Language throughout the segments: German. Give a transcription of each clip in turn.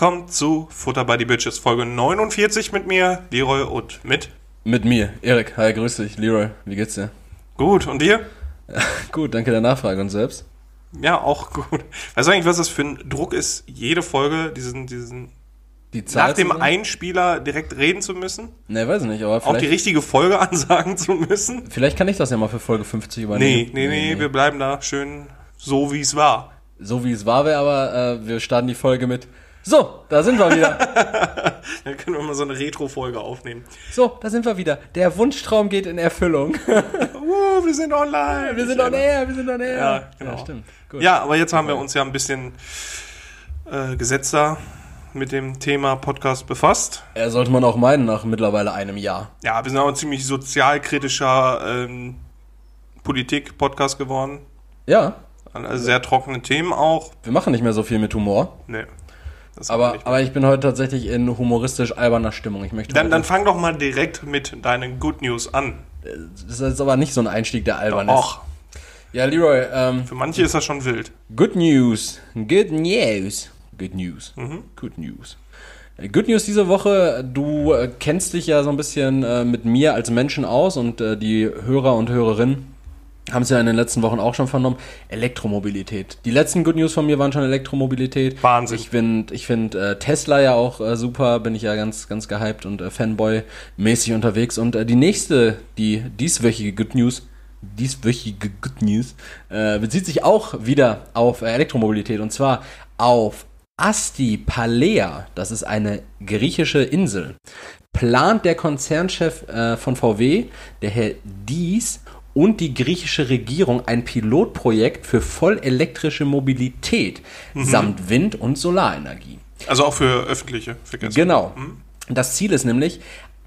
Willkommen zu Futter by the Bitches, Folge 49 mit mir, Leroy und mit. Mit mir, Erik. Hi, grüß dich. Leroy, wie geht's dir? Gut, und dir? Gut, danke der Nachfrage. Und selbst? Ja, auch gut. Weißt du eigentlich, was das für ein Druck ist, jede Folge diesen, diesen Die Zahl nach dem? Einspieler direkt reden zu müssen? Ne, weiß ich nicht, aber Auch die vielleicht, richtige Folge ansagen zu müssen? vielleicht kann ich das ja mal für Folge 50 Nee, übernehmen. nee, nee, wir bleiben da schön so, wie es war. So wie es war, wäre aber, äh, wir starten die Folge mit So, da sind wir wieder. Dann können wir mal so eine Retro-Folge aufnehmen. so, da sind wir wieder. Der Wunschtraum geht in Erfüllung. Uh, wir sind online. wir sind on air, wir sind on air. Ja, genau. Ja, stimmt. Gut. Ja, aber jetzt haben wir uns ja ein bisschen äh, gesetzter mit dem Thema Podcast befasst. Äh, sollte man auch meinen nach mittlerweile einem Jahr. Ja, wir sind auch ein ziemlich sozialkritischer ähm, Politik-Podcast geworden. Ja, Also sehr trockene Themen auch. wir machen nicht mehr so viel mit Humor. Nee. Aber, mehr. aber ich bin heute tatsächlich in humoristisch alberner Stimmung. Ich möchte dann, dann fang doch mal direkt mit deinen Good News an. Das ist aber nicht so ein Einstieg, der albern ist. Och, Ja, Leroy, ähm, für manche ist das schon wild. Good News. Good News. Good News. Mhm. Good News. Äh, Good News diese Woche. Du äh, kennst dich ja so ein bisschen äh, mit mir als Menschen aus und äh, die Hörer und Hörerinnen haben es ja in den letzten Wochen auch schon vernommen. Elektromobilität. Die letzten Good News von mir waren schon Elektromobilität. Wahnsinn. Ich finde ich find, äh, Tesla ja auch äh, super. Bin ich ja ganz, ganz gehypt und äh, Fanboy-mäßig unterwegs. Und äh, die nächste, die dieswöchige Good News dieswöchige Good News äh, bezieht sich auch wieder auf äh, Elektromobilität und zwar auf Asti Palea. Das ist eine griechische Insel. Plant der Konzernchef äh, von VW, der Herr Dies, und die griechische Regierung ein Pilotprojekt für vollelektrische Mobilität samt Wind- und Solarenergie. Also auch für öffentliche Verkehrsmittel. Genau. Das Ziel ist nämlich,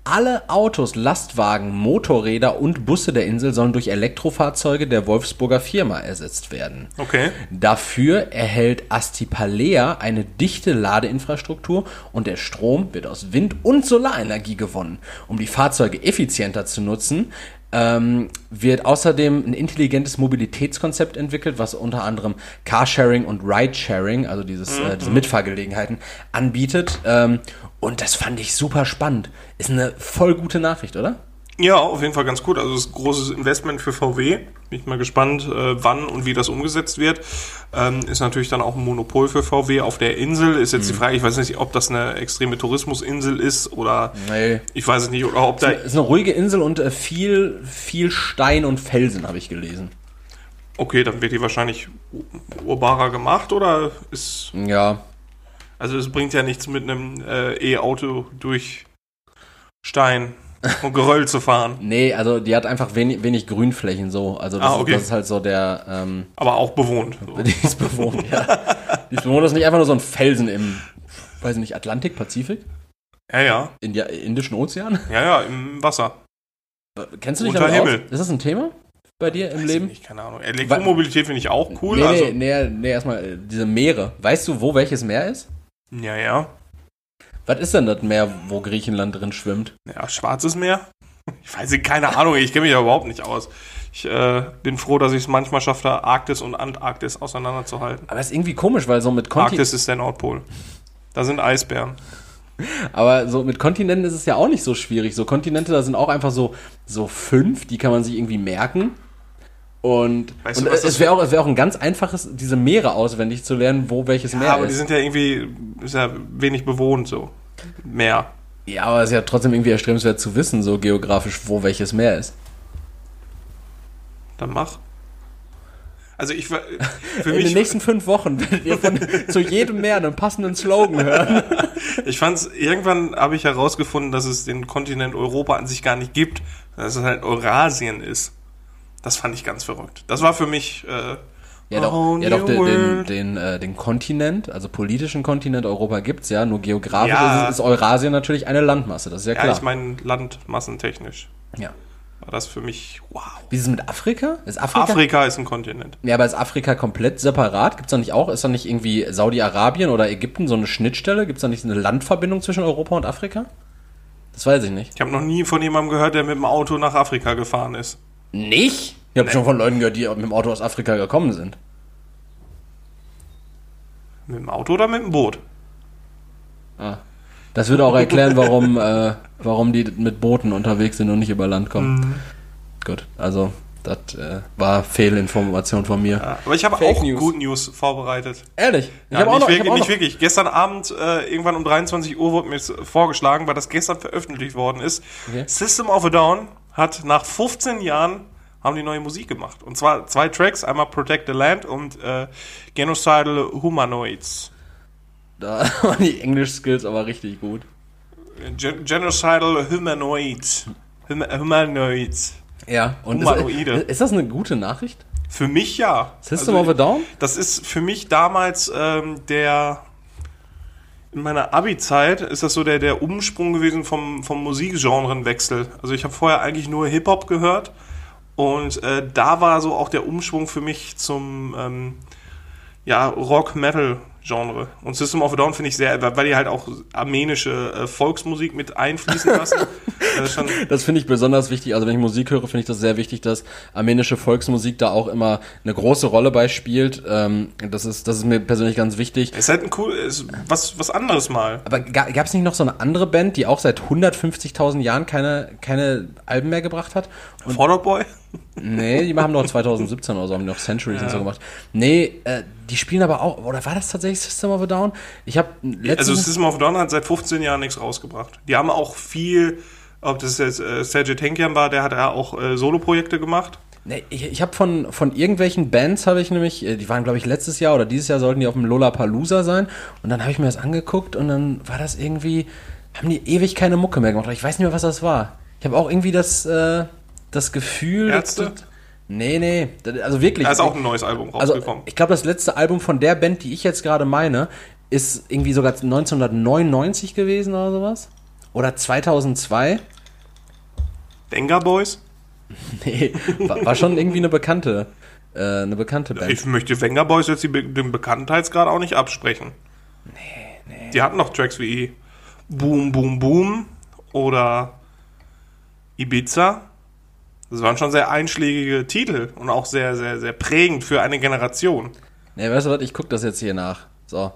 alle Autos, Lastwagen, Motorräder und Busse der Insel sollen durch Elektrofahrzeuge der Wolfsburger Firma ersetzt werden. Okay. Dafür erhält Astipalea eine dichte Ladeinfrastruktur und der Strom wird aus Wind- und Solarenergie gewonnen. Um die Fahrzeuge effizienter zu nutzen, ähm, wird außerdem ein intelligentes Mobilitätskonzept entwickelt, was unter anderem Carsharing und Ridesharing, also dieses, äh, diese Mitfahrgelegenheiten, anbietet. Ähm, und das fand ich super spannend. Ist eine voll gute Nachricht, oder? Ja, auf jeden Fall ganz gut. Also es ist ein großes Investment für VW. Bin ich mal gespannt, äh, wann und wie das umgesetzt wird. Ähm, ist natürlich dann auch ein Monopol für VW auf der Insel. Ist jetzt die Frage, ich weiß nicht, ob das eine extreme Tourismusinsel ist oder Nee. ich weiß es nicht, oder ob da. Ist eine ruhige Insel und äh, viel, viel Stein und Felsen, habe ich gelesen. Okay, dann wird die wahrscheinlich urbarer gemacht oder ist. Ja, Also es bringt ja nichts mit einem äh, E-Auto durch Stein und Geröll zu fahren. nee, also die hat einfach wenig, wenig Grünflächen so. Also das, Ah, okay. ist, das ist halt so der, ähm, Aber auch bewohnt. So. die ist bewohnt, ja. Die ist bewohnt, das ist nicht einfach nur so ein Felsen im, weiß ich nicht, Atlantik, Pazifik? Ja, ja. India, Indischen Ozean? Ja, ja, im Wasser. Kennst du dich Unter damit Himmel. aus? Ist das ein Thema bei dir im Weiß Leben? Ich keine Ahnung. Elektromobilität finde ich auch cool. nee, also, nee, nee, nee, erstmal äh, diese Meere. Weißt du, wo welches Meer ist? Ja, ja. Was ist denn das Meer, wo Griechenland drin schwimmt? Ja, Schwarzes Meer? Ich weiß nicht, keine Ahnung, ich kenne mich da überhaupt nicht aus. Ich äh, bin froh, dass ich es manchmal schaffe, Arktis und Antarktis auseinanderzuhalten. Aber ist irgendwie komisch, weil so mit Kontinenten. Arktis ist der Nordpol. Da sind Eisbären. Aber so mit Kontinenten ist es ja auch nicht so schwierig. So Kontinente, da sind auch einfach so, so fünf, die kann man sich irgendwie merken. Und, Weißt und du, es wäre auch, es wär auch ein ganz einfaches, diese Meere auswendig zu lernen, wo welches Ja, Meer aber die ist. sind ja irgendwie ist ja wenig bewohnt so. Meer. ja, aber es ist ja trotzdem irgendwie erstrebenswert zu wissen, so geografisch, wo welches Meer ist. Dann mach. Also ich für In den mich nächsten fünf Wochen werdet ihr von, zu jedem Meer einen passenden Slogan hören. ich fand's irgendwann habe ich herausgefunden, dass es den Kontinent Europa an sich gar nicht gibt, dass es halt Eurasien ist. Das fand ich ganz verrückt. Das war für mich äh, Ja, doch, Oh, ja, doch den, den, äh, den Kontinent, also politischen Kontinent Europa gibt's ja, nur geografisch Ja. ist, ist Eurasien natürlich eine Landmasse, das ist ja Ja, klar. ich meine landmassentechnisch ja. war das für mich wow. Wie ist es mit Afrika? Ist Afrika? Afrika ist ein Kontinent. Ja, aber ist Afrika komplett separat? Gibt's da nicht auch, ist da nicht irgendwie Saudi-Arabien oder Ägypten so eine Schnittstelle? Gibt's da nicht eine Landverbindung zwischen Europa und Afrika? Das weiß ich nicht. Ich habe noch nie von jemandem gehört, der mit dem Auto nach Afrika gefahren ist. Nicht? Ich habe schon von Leuten gehört, die mit dem Auto aus Afrika gekommen sind. Mit dem Auto oder mit dem Boot? Ah. Das würde auch erklären, warum, äh, warum die mit Booten unterwegs sind und nicht über Land kommen. Mhm. Gut, also das äh, war Fehlinformation von mir. Ja, aber ich habe Fake auch News. Good News vorbereitet. Ehrlich? Ich Ja, habe auch nicht, noch, ich wirklich, auch nicht wirklich. Gestern Abend, äh, irgendwann um 23 Uhr, wurde mir vorgeschlagen, weil das gestern veröffentlicht worden ist. Okay. System of a Down hat nach 15 Jahren haben die neue Musik gemacht. Und zwar zwei Tracks, einmal Protect the Land und äh, Genocidal Humanoids. Da waren die Englisch-Skills aber richtig gut. Gen Genocidal Humanoids. Hum Humanoids. Ja, und Humanoide. ist, ist das eine gute Nachricht? Für mich ja. System Also, of a Down? Das ist für mich damals ähm, der in meiner Abi-Zeit ist das so der, der Umsprung gewesen vom, vom Musikgenrenwechsel. Also ich habe vorher eigentlich nur Hip-Hop gehört und äh, da war so auch der Umschwung für mich zum ähm, ja, Rock-Metal-Genre. Und System of a Down finde ich sehr, weil die halt auch armenische äh, Volksmusik mit einfließen lassen. äh, Das finde ich besonders wichtig. Also wenn ich Musik höre, finde ich das sehr wichtig, dass armenische Volksmusik da auch immer eine große Rolle bei spielt. Ähm, das, ist, das ist mir persönlich ganz wichtig. ist halt ein cool, ist was, was anderes mal. Aber gab es nicht noch so eine andere Band, die auch seit 150.000 Jahren keine, keine Alben mehr gebracht hat? Und Fallout Boy? Nee, die haben noch 2017 oder so, haben die noch Centuries und so gemacht. Nee, äh, die spielen aber auch, oder war das tatsächlich System of a Down? Ich habe Also. System of a Down hat seit 15 Jahren nichts rausgebracht. Die haben auch viel, ob das jetzt äh, Sergej Tankian war, der hat ja auch äh, Solo-Projekte gemacht. Nee, ich ich habe von, von irgendwelchen Bands habe ich nämlich, äh, die waren glaube ich letztes Jahr oder dieses Jahr sollten die auf dem Lollapalooza sein und dann habe ich mir das angeguckt und dann war das irgendwie, haben die ewig keine Mucke mehr gemacht. Ich weiß nicht mehr, was das war. Ich habe auch irgendwie das, äh, das Gefühl... Ärzte? dass- Nee, nee, also wirklich. Da ist auch ein neues Album Also, rausgekommen. ich glaube, das letzte Album von der Band, die ich jetzt gerade meine, ist irgendwie sogar 1999 gewesen oder sowas. Oder 2002. Venga Boys? Nee, war, war schon irgendwie eine bekannte, äh, eine bekannte Band. Ich möchte Venga Boys jetzt Be- den Bekanntheitsgrad auch nicht absprechen. Nee, nee. Die hatten noch Tracks wie Boom Boom Boom oder Ibiza. Das waren schon sehr einschlägige Titel und auch sehr, sehr, sehr prägend für eine Generation. Nee, weißt du was, ich guck das jetzt hier nach. So.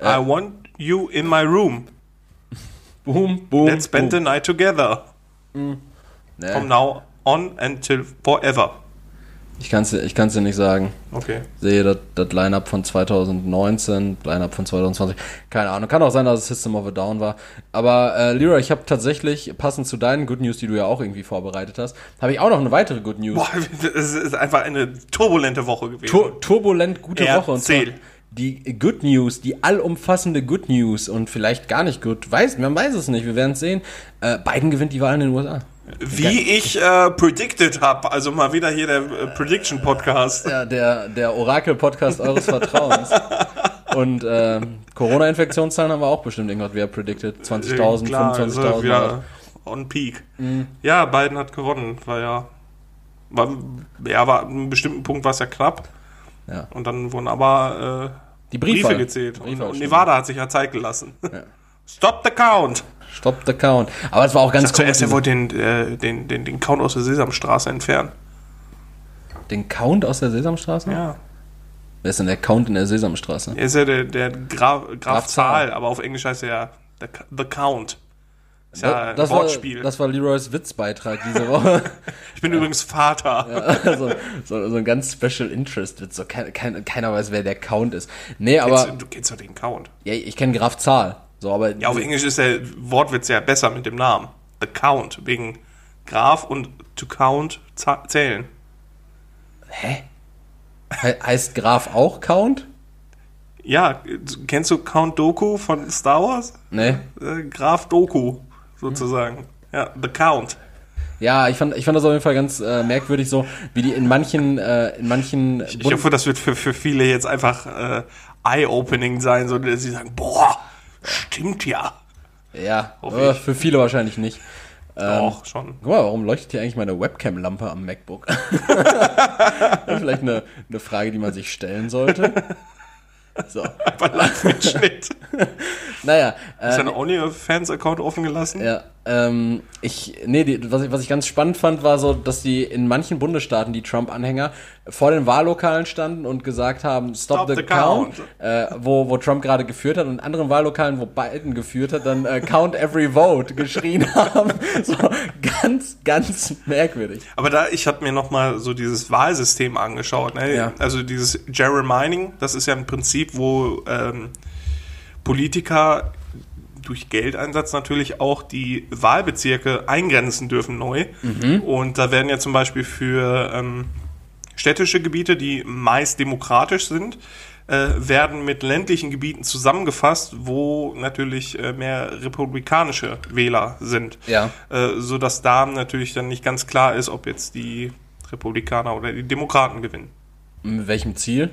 I want you in my room. Boom, boom. Let's spend the boom. night together. Nee, From now on until forever. Ich kann es ich kann's dir nicht sagen. Okay. Sehe das, das Line-Up von 2019, Line-Up von 2020. Keine Ahnung. Kann auch sein, dass es System of a Down war. Aber äh, Lyra, ich habe tatsächlich, passend zu deinen Good News, die du ja auch irgendwie vorbereitet hast, habe ich auch noch eine weitere Good News. Boah, es ist einfach eine turbulente Woche gewesen. Tur turbulent gute Woche. Und zwar Erzähl. die Good News, die allumfassende Good News und vielleicht gar nicht gut. Weiß, man weiß es nicht, wir werden es sehen. Äh, Biden gewinnt die Wahl in den USA. Wie ich äh, predicted habe, also mal wieder hier der äh, Prediction Podcast. Ja, der, der Orakel-Podcast eures Vertrauens. Und ähm, Corona-Infektionszahlen haben wir auch bestimmt irgendwas wieder predicted. 20.000, Klar, also 25.000. wieder on peak. Mhm. Ja, Biden hat gewonnen, war ja, war, ja, war an einem bestimmten Punkt war es ja knapp. Ja. Und dann wurden aber äh, Die Briefe, gezählt. Und, Briefwahl, und stimmt. Nevada hat sich ja Zeit gelassen. Stop the count. Stop the count. Aber es war auch ganz Zuerst, er wollte den, äh, den, den, den Count aus der Sesamstraße entfernen. Den Count aus der Sesamstraße? Ja. Wer ist denn der Count in der Sesamstraße? Er ist ja der, der Graf, Graf, Graf Zahl. Zahl, aber auf Englisch heißt er ja the, the Count. Ist ja ein das, war, Wortspiel. das war Leroys Witzbeitrag diese Woche. ich bin übrigens Vater. so, so, so ein ganz Special Interest Witz. So kein, kein, keiner weiß, wer der Count ist. Nee, aber Kennst du, du kennst doch den Count. ja, ich kenne Graf Zahl. So, aber Ja, auf Englisch ist der Wortwitz ja besser mit dem Namen. The Count, wegen Graf und to count zählen. he heißt Graf auch Count? Ja, kennst du Count Doku von Star Wars? Nee. Äh, Graf Doku, sozusagen. Ja, The Count. Ja, ich fand, ich fand das auf jeden Fall ganz äh, merkwürdig, so wie die in manchen, äh, in manchen Ich hoffe, das wird für, für viele jetzt einfach äh, eye-opening sein, so dass sie sagen, boah, stimmt ja. ja, äh, für viele wahrscheinlich nicht. Doch, schon. Guck mal, warum leuchtet hier eigentlich meine Webcam-Lampe am MacBook? ist vielleicht eine, eine Frage, die man sich stellen sollte. So, Einfach Live-Mitschnitt. naja, Ist äh, dein OnlyFans-Account offen gelassen? ja, ähm, ich, nee, die, was, ich, was ich ganz spannend fand, war so, dass die in manchen Bundesstaaten, die Trump-Anhänger, vor den Wahllokalen standen und gesagt haben, stop, Stop the, the count, count. Äh, wo, wo Trump gerade geführt hat und in anderen Wahllokalen, wo Biden geführt hat, dann äh, count every vote geschrien haben. So ganz, ganz merkwürdig. Aber da, ich habe mir nochmal so dieses Wahlsystem angeschaut. Ne? Ja. Also dieses Gerrymandering, das ist ja ein Prinzip, wo ähm, Politiker durch Geldeinsatz natürlich auch die Wahlbezirke eingrenzen dürfen neu. Und da werden ja zum Beispiel für ähm, städtische Gebiete, die meist demokratisch sind, äh, werden mit ländlichen Gebieten zusammengefasst, wo natürlich äh, mehr republikanische Wähler sind. Ja. Äh, so dass da natürlich dann nicht ganz klar ist, ob jetzt die Republikaner oder die Demokraten gewinnen. Mit welchem Ziel?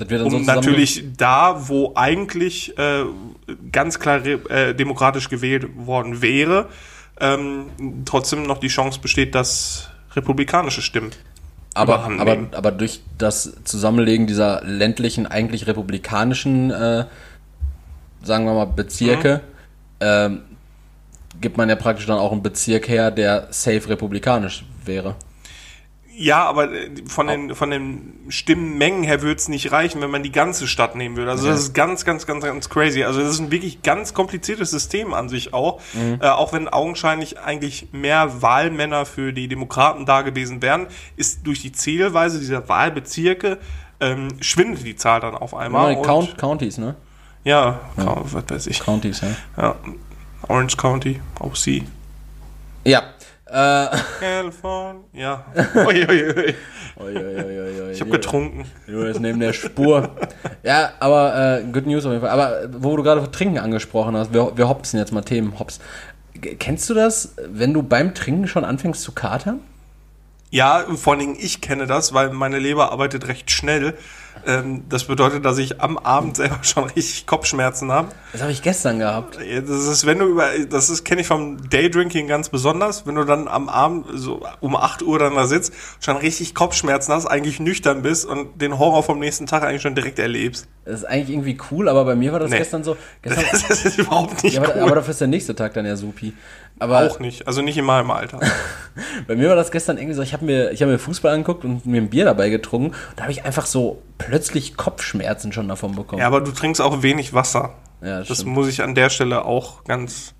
Um natürlich da, wo eigentlich äh, ganz klar äh, demokratisch gewählt worden wäre, ähm, trotzdem noch die Chance besteht, dass republikanische Stimmen aber, aber, aber durch das Zusammenlegen dieser ländlichen, eigentlich republikanischen, äh, sagen wir mal, Bezirke, ähm, gibt man ja praktisch dann auch einen Bezirk her, der safe republikanisch wäre. Ja, aber äh, von den, von den Stimmenmengen her würde es nicht reichen, wenn man die ganze Stadt nehmen würde. Also das ist ganz, ganz, ganz, ganz crazy. Also das ist ein wirklich ganz kompliziertes System an sich auch. Äh, auch wenn augenscheinlich eigentlich mehr Wahlmänner für die Demokraten da gewesen wären, ist durch die Zählweise dieser Wahlbezirke ähm, schwindet die Zahl dann auf einmal. Ja, Count, Counties, ne? ja, Count, was weiß ich. Counties, ja. Ja. Orange County, OC. Ja. Äh, California. Ja. Ui, ui, ui. oi, oi, oi, oi, oi. Ich habe getrunken. Du bist neben der Spur. ja, aber äh, good news auf jeden Fall. Aber wo du gerade Trinken angesprochen hast, wir, wir hopsen jetzt mal Themen, hops. Kennst du das, wenn du beim Trinken schon anfängst zu katern? Ja, vor allen Dingen ich kenne das, weil meine Leber arbeitet recht schnell. Ähm, das bedeutet, dass ich am Abend selber schon richtig Kopfschmerzen habe. Das habe ich gestern gehabt. Das ist, wenn du über, das ist, kenne ich vom Daydrinking ganz besonders, wenn du dann am Abend so um 8 Uhr dann da sitzt, schon richtig Kopfschmerzen hast, eigentlich nüchtern bist und den Horror vom nächsten Tag eigentlich schon direkt erlebst. Das ist eigentlich irgendwie cool, aber bei mir war das Nee. gestern so. Gestern, Das ist überhaupt nicht ja, aber, cool. aber dafür ist der nächste Tag dann ja supi. Aber auch nicht. Also nicht in meinem Alter. bei mir war das gestern irgendwie so, ich habe mir, ich hab mir Fußball angeguckt und mir ein Bier dabei getrunken. Und da habe ich einfach so plötzlich Kopfschmerzen schon davon bekommen. Ja, aber du trinkst auch wenig Wasser. Ja, das das muss ich an der Stelle auch ganz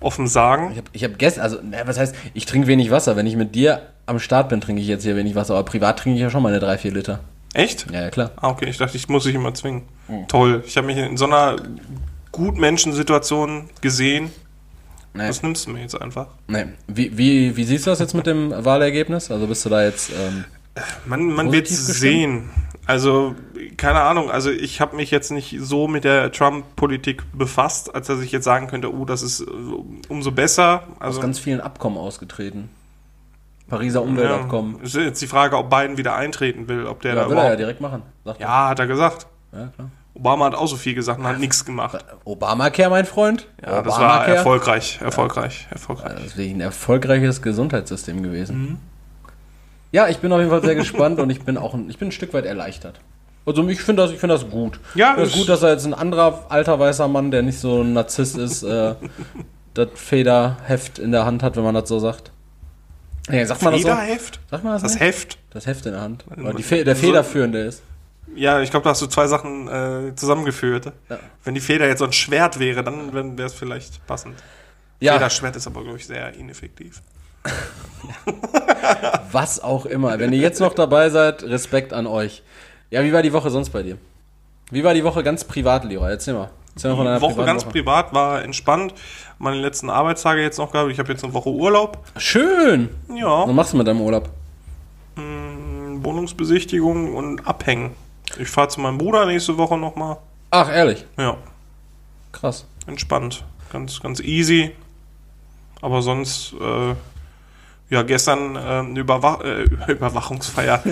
offen sagen. Ich habe ich hab gestern, also, na, was heißt, ich trinke wenig Wasser. Wenn ich mit dir am Start bin, trinke ich jetzt hier wenig Wasser. Aber privat trinke ich ja schon meine drei, vier Liter. Echt? Ja, ja, klar. Ah, okay, ich dachte, ich muss dich immer zwingen. Toll. Ich habe mich in so einer Gutmenschensituation gesehen. Nee. Das nimmst du mir jetzt einfach. Nee. Wie, wie, wie siehst du das jetzt mit dem Wahlergebnis? Also bist du da jetzt. Ähm, Man, man wird sehen. Also, keine Ahnung. Also, ich habe mich jetzt nicht so mit der Trump-Politik befasst, als dass ich jetzt sagen könnte, oh, das ist äh, umso besser. aus Also, ganz vielen Abkommen ausgetreten. Pariser Umweltabkommen. ja, ist jetzt die Frage, ob Biden wieder eintreten will, ob der Ja, da will er ja direkt machen. Ja, hat er gesagt. ja, klar. Obama hat auch so viel gesagt und hat nichts gemacht. Obamacare, mein Freund. Ja, das war erfolgreich, erfolgreich, erfolgreich. Das ist wirklich ein erfolgreiches Gesundheitssystem gewesen. Mhm. Ja, ich bin auf jeden Fall sehr gespannt und ich bin auch ein, ich bin ein Stück weit erleichtert. Also ich finde das, ich finde das gut. Ja, ich das gut, dass er jetzt ein anderer alter weißer Mann, der nicht so ein Narzisst ist, äh, das Federheft in der Hand hat, wenn man das so sagt. Ja, sagt man das so? Federheft? Sagt man das, Das nicht? Heft? Das Heft in der Hand. Oder die Fe der Federführende ist. Ja, ich glaube, da hast du zwei Sachen äh, zusammengeführt. Ja. Wenn die Feder jetzt so ein Schwert wäre, dann wäre es vielleicht passend. Ja, Federschwert ist aber, glaube ich, sehr ineffektiv. was auch immer. Wenn ihr jetzt noch dabei seid, Respekt an euch. Ja, wie war die Woche sonst bei dir? Wie war die Woche ganz privat, Leroy? Erzähl mal. Erzähl mal von Die Woche ganz privat war entspannt. Meine letzten Arbeitstage jetzt noch gehabt. Ich habe jetzt eine Woche Urlaub. Schön. Ja, Was machst du mit deinem Urlaub? mh, Wohnungsbesichtigung und Abhängen. Ich fahre zu meinem Bruder nächste Woche nochmal. Ach, ehrlich. Ja, Krass. entspannt. Ganz, ganz easy. Aber sonst, äh, ja, gestern äh, eine Überwach äh, Überwachungsfeier.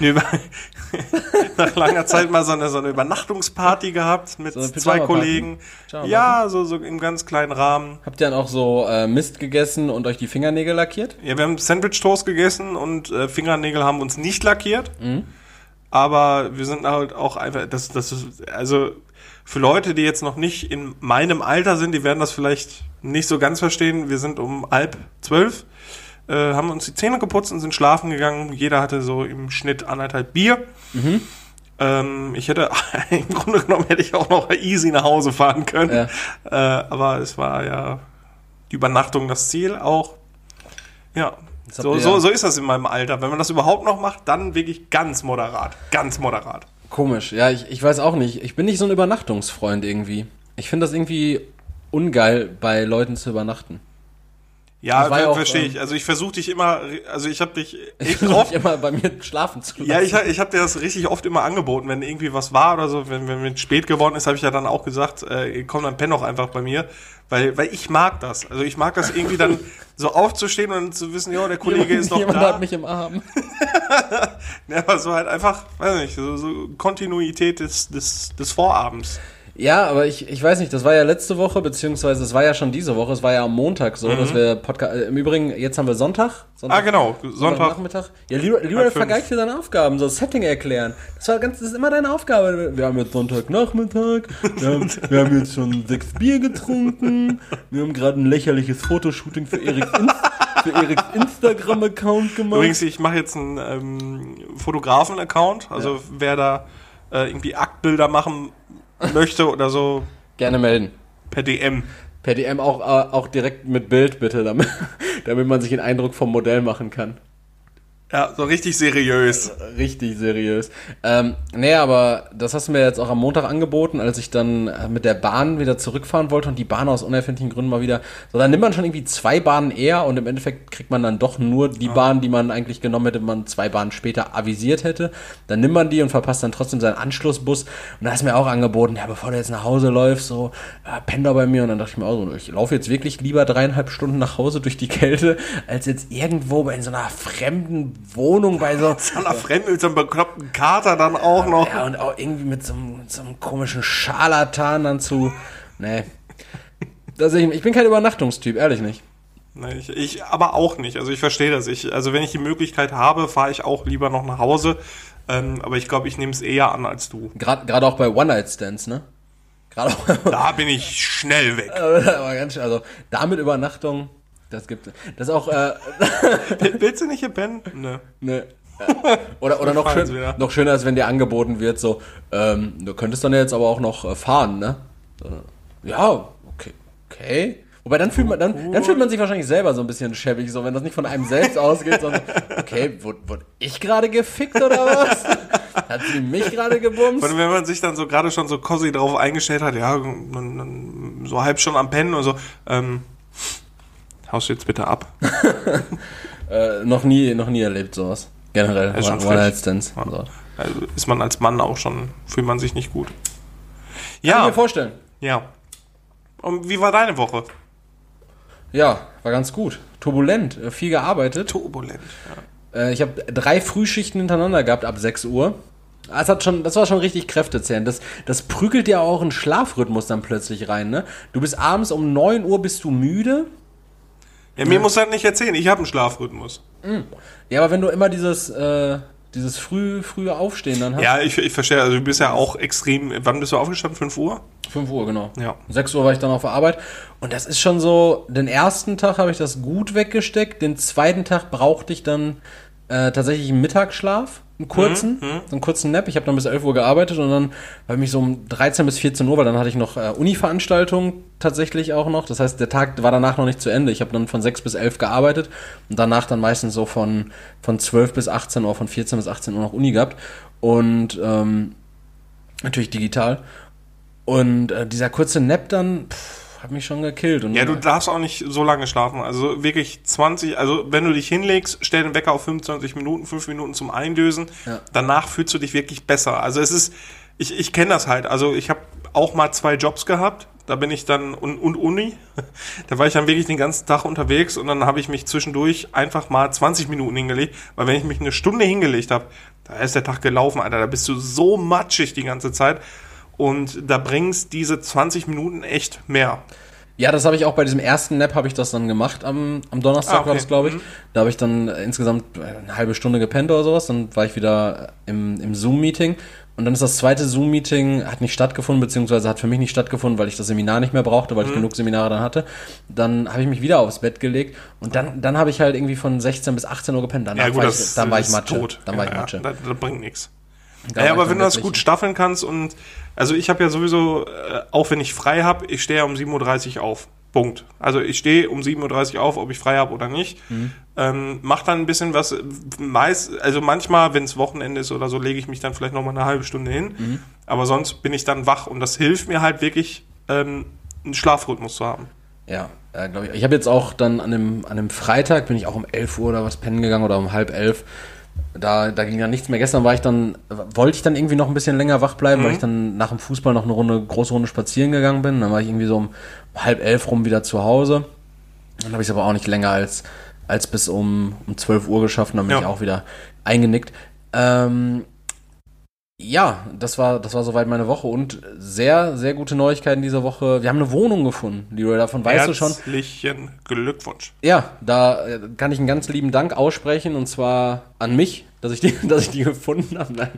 Über Nach langer Zeit mal so eine, so eine Übernachtungsparty gehabt mit So zwei? Kollegen. Ja, so, so im ganz kleinen Rahmen. Habt ihr dann auch so äh, Mist gegessen und euch die Fingernägel lackiert? Ja, wir haben Sandwich-Toast gegessen und äh, Fingernägel haben uns nicht lackiert. Mhm. Aber wir sind halt auch einfach, das, das ist, also für Leute, die jetzt noch nicht in meinem Alter sind, die werden das vielleicht nicht so ganz verstehen. Wir sind um halb zwölf, äh, haben uns die Zähne geputzt und sind schlafen gegangen. Jeder hatte so im Schnitt anderthalb Bier. Ähm, ich hätte, im Grunde genommen hätte ich auch noch easy nach Hause fahren können. Ja. Äh, aber es war ja die Übernachtung das Ziel auch. Ja. So, so, so ist das in meinem Alter. Wenn man das überhaupt noch macht, dann wirklich ganz moderat. Ganz moderat. Komisch, ja, ich, ich weiß auch nicht. Ich bin nicht so ein Übernachtungsfreund irgendwie. Ich finde das irgendwie ungeil, bei Leuten zu übernachten. Ja, ver verstehe ähm, ich. Also ich versuche dich immer, also ich habe dich Ich oft, immer bei mir schlafen zu lassen. ja, ich, ich habe dir das richtig oft immer angeboten, wenn irgendwie was war oder so, wenn, wenn mir spät geworden ist, habe ich ja dann auch gesagt, äh, komm, dann penn doch einfach bei mir, weil, weil ich mag das. Also ich mag das irgendwie dann so aufzustehen und zu wissen, ja, der Kollege ist noch Jemand da. hat mich im Arm. Ja, aber so halt einfach, weiß nicht, so, so Kontinuität des, des, des Vorabends. Ja, aber ich, ich weiß nicht, das war ja letzte Woche, beziehungsweise es war ja schon diese Woche, es war ja am Montag so, dass wir Podcast. Äh, Im Übrigen, jetzt haben wir Sonntag. Sonntag Mhm. Ah, genau, Sonntag. Nachmittag. Ja, Leroy, vergeigt dir seine Aufgaben, so Setting erklären. Das war ganz, das ist immer deine Aufgabe. Wir haben jetzt Sonntagnachmittag, wir haben, wir haben jetzt schon sechs Bier getrunken, wir haben gerade ein lächerliches Fotoshooting für Eriks, Inst für Eriks Instagram-Account gemacht. Übrigens, ich mache jetzt einen ähm, Fotografen-Account, also wer da äh, irgendwie Aktbilder machen möchte oder so Gerne melden. per DM. Per DM auch, äh, auch direkt mit Bild, bitte, damit, damit man sich einen Eindruck vom Modell machen kann. Ja, so richtig seriös. Richtig seriös. Ähm, nee, aber das hast du mir jetzt auch am Montag angeboten, als ich dann äh, mit der Bahn wieder zurückfahren wollte und die Bahn aus unerfindlichen Gründen mal wieder. So, dann nimmt man schon irgendwie zwei Bahnen eher und im Endeffekt kriegt man dann doch nur die Bahn, die man eigentlich genommen hätte, wenn man zwei Bahnen später avisiert hätte. Dann nimmt man die und verpasst dann trotzdem seinen Anschlussbus. Und da hast du mir auch angeboten, ja, bevor du jetzt nach Hause läufst, so, äh, penn doch bei mir. Und dann dachte ich mir auch so, ich laufe jetzt wirklich lieber dreieinhalb Stunden nach Hause durch die Kälte, als jetzt irgendwo bei in so einer fremden Wohnung bei so, An der Fremden mit so einem bekloppten Kater dann auch noch. ja, und auch irgendwie mit so einem, mit so einem komischen Scharlatan dann zu. Nee. Das ich, ich bin kein Übernachtungstyp, ehrlich nicht. Nee, ich, ich aber auch nicht. Also ich verstehe das. Ich, also wenn ich die Möglichkeit habe, fahre ich auch lieber noch nach Hause. Ähm, aber ich glaube, ich nehme es eher an als du. Gerade auch bei One-Night-Stands, ne? Gerade auch. Da bin ich schnell weg. aber ganz schön, also damit Übernachtung, das gibt Das ist auch, äh, Willst du nicht hier pennen? Ne. ne. Oder, oder noch, schön, noch schöner ist, wenn dir angeboten wird, so, ähm, du könntest dann jetzt aber auch noch äh, fahren, ne? So, Ja, okay, okay. Wobei dann fühlt man, dann, dann fühlt man sich wahrscheinlich selber so ein bisschen schäbig, so wenn das nicht von einem selbst ausgeht, sondern okay, wurde, wurde ich gerade gefickt oder was? Hat sie mich gerade gebumst? Und wenn man sich dann so gerade schon so cozy drauf eingestellt hat, ja, so halb schon am Pennen und so, ähm, haust du jetzt bitte ab. Äh, noch nie, noch nie erlebt sowas. Generell. ist schon One- frech. One-Night-Stands. Ja. So. Also ist man als Mann auch schon, fühlt man sich nicht gut. Kann ich mir Ja, vorstellen. ja. Und wie war deine Woche? Ja, war ganz gut. Turbulent, äh, viel gearbeitet. Turbulent. Ja. Äh, ich habe drei Frühschichten hintereinander gehabt ab 6 Uhr. Das, hat schon, das war schon richtig kräftezehrend. Das, das prügelt ja auch einen Schlafrhythmus dann plötzlich rein. Ne? Du bist abends um 9 Uhr bist du müde. Ja, mir muss halt nicht erzählen, ich habe einen Schlafrhythmus. Ja, aber wenn du immer dieses, äh, dieses früh, frühe Aufstehen dann hast. Ja, ich, ich verstehe, also du bist ja auch extrem, wann bist du aufgestanden? 5 Uhr? 5 Uhr, genau. Ja. 6 Uhr war ich dann auf der Arbeit. Und das ist schon so, den ersten Tag habe ich das gut weggesteckt. Den zweiten Tag brauchte ich dann äh, tatsächlich einen Mittagsschlaf, einen kurzen, so einen kurzen Nap. Ich habe dann bis 11 Uhr gearbeitet und dann war mich so um 13 bis 14 Uhr, weil dann hatte ich noch äh, Uni-Veranstaltungen tatsächlich auch noch. Das heißt, der Tag war danach noch nicht zu Ende. Ich habe dann von 6 bis 11 gearbeitet und danach dann meistens so von, von 12 bis 18 Uhr, von 14 bis 18 Uhr noch Uni gehabt. Und ähm, natürlich digital. Und äh, dieser kurze Nap dann pff, hat mich schon gekillt. Und, Ja, du darfst auch nicht so lange schlafen. Also wirklich 20, also wenn du dich hinlegst, stell den Wecker auf 25 Minuten, 5 Minuten zum Eindösen. Ja. Danach fühlst du dich wirklich besser. Also es ist, ich, ich kenne das halt. Also ich habe auch mal zwei Jobs gehabt. Da bin ich dann und, und Uni. Da war ich dann wirklich den ganzen Tag unterwegs und dann habe ich mich zwischendurch einfach mal 20 Minuten hingelegt, weil wenn ich mich eine Stunde hingelegt habe, da ist der Tag gelaufen, Alter. Da bist du so matschig die ganze Zeit und da bringst diese 20 Minuten echt mehr. Ja, das habe ich auch bei diesem ersten Nap habe ich das dann gemacht am, am Donnerstag Ah, okay. war das, glaube ich. Mhm. Da habe ich dann äh, insgesamt äh, eine halbe Stunde gepennt oder sowas. Dann war ich wieder im, im Zoom-Meeting. Und dann ist das zweite Zoom-Meeting, hat nicht stattgefunden, beziehungsweise hat für mich nicht stattgefunden, weil ich das Seminar nicht mehr brauchte, Mhm. weil ich genug Seminare dann hatte. Dann habe ich mich wieder aufs Bett gelegt und dann, dann habe ich halt irgendwie von 16 bis 18 Uhr gepennt. Danach Ja, gut, war ich, dann war ich Matsche. tot. Dann ja, war ich ja, Matsche. Das, das bringt nichts. Ja, aber wenn du das gut staffeln kannst und also ich habe ja sowieso, äh, auch wenn ich frei habe, ich stehe ja um 7.30 Uhr auf. Punkt. Also ich stehe um 7.30 Uhr auf, ob ich frei habe oder nicht. Mhm. Ähm, mach dann ein bisschen was. Meist, also manchmal, wenn es Wochenende ist oder so, lege ich mich dann vielleicht noch mal eine halbe Stunde hin. Mhm. Aber sonst bin ich dann wach und das hilft mir halt wirklich, ähm, einen Schlafrhythmus zu haben. Ja, äh, glaube ich. Ich habe jetzt auch dann an dem, an dem Freitag, bin ich auch um 11 Uhr oder was pennen gegangen oder um halb elf. Da, da ging ja nichts mehr. Gestern war ich dann, wollte ich dann irgendwie noch ein bisschen länger wach bleiben, weil ich dann nach dem Fußball noch eine Runde, große Runde spazieren gegangen bin. Dann war ich irgendwie so um halb elf rum wieder zu Hause. Dann habe ich es aber auch nicht länger als, als bis um, um 12 Uhr geschafft. und Dann bin Ja. ich auch wieder eingenickt. Ähm, ja, das war, das war soweit meine Woche und sehr, sehr gute Neuigkeiten diese Woche. Wir haben eine Wohnung gefunden, Leroy, davon weißt du schon. Herzlichen Glückwunsch. Ja, da äh, kann ich einen ganz lieben Dank aussprechen und zwar an mich, dass ich die, dass ich die gefunden habe. Nein.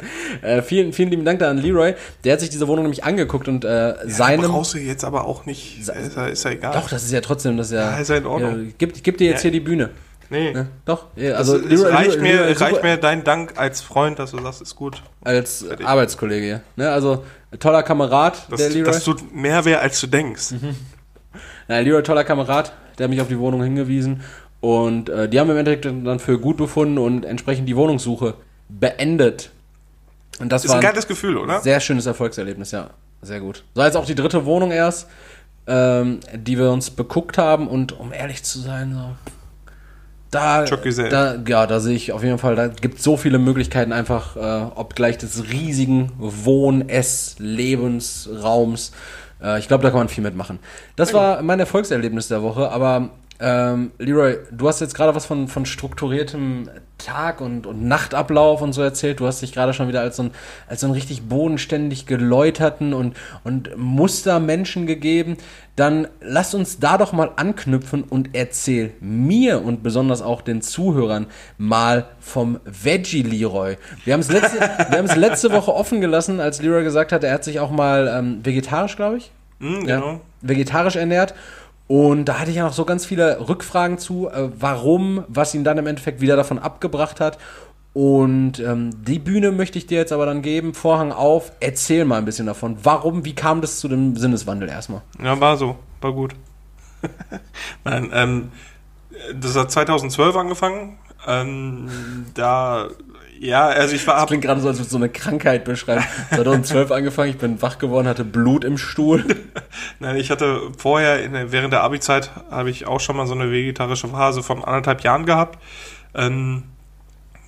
Äh, vielen, vielen lieben Dank da an Leroy. Der hat sich diese Wohnung nämlich angeguckt und äh, seinem. Brauchst du jetzt aber auch nicht. Ist ja, ist ja egal. Doch, das ist ja trotzdem, das ist ja. Ja, ist ja in Ordnung. Ja, gib, gib dir jetzt Ja. hier die Bühne. Nee. Ne? Doch, ja, Also, also es reicht, mir, Leroy reicht mir dein Dank als Freund, dass du sagst, ist gut. als Arbeitskollege hier. Ne? Also toller Kamerad, Das, der Leroy. das tut mehr weh, als du denkst. Ja, Leroy, toller Kamerad, der hat mich auf die Wohnung hingewiesen. Und äh, die haben im Endeffekt dann für gut befunden und entsprechend die Wohnungssuche beendet. Und das Ist war ein geiles Gefühl, oder? sehr schönes Erfolgserlebnis, ja. Sehr gut. So jetzt auch die dritte Wohnung erst, ähm, die wir uns beguckt haben. Und um ehrlich zu sein, so, da, da, ja, da sehe ich auf jeden Fall, da gibt so viele Möglichkeiten einfach, äh, obgleich des riesigen Wohn-, Ess-, Lebensraums. Äh, ich glaube, da kann man viel mitmachen. Das war mein Erfolgserlebnis der Woche, aber ähm, Leroy, du hast jetzt gerade was von, von strukturiertem Tag- und, und Nachtablauf und so erzählt. Du hast dich gerade schon wieder als so, ein, als so einen richtig bodenständig geläuterten und, und Mustermenschen gegeben. Dann lass uns da doch mal anknüpfen und erzähl mir und besonders auch den Zuhörern mal vom Veggie Leroy. Wir haben es letzte, wir letzte Woche offen gelassen, als Leroy gesagt hat, er hat sich auch mal ähm, vegetarisch, glaube ich, ja, genau. vegetarisch ernährt. Und da hatte ich ja noch so ganz viele Rückfragen zu, äh, warum, was ihn dann im Endeffekt wieder davon abgebracht hat. Und ähm, die Bühne möchte ich dir jetzt aber dann geben. Vorhang auf, erzähl mal ein bisschen davon. Warum, wie kam das zu dem Sinneswandel erstmal? Ja, war so. War gut. Nein, ähm, das hat 2012 angefangen. Ähm, da, ja, also ich war Das ab, klingt gerade so, als würdest du so eine Krankheit beschreiben. 2012 angefangen, ich bin wach geworden, hatte Blut im Stuhl. nein, ich hatte vorher, in, während der Abi-Zeit, habe ich auch schon mal so eine vegetarische Phase von anderthalb Jahren gehabt. Ähm,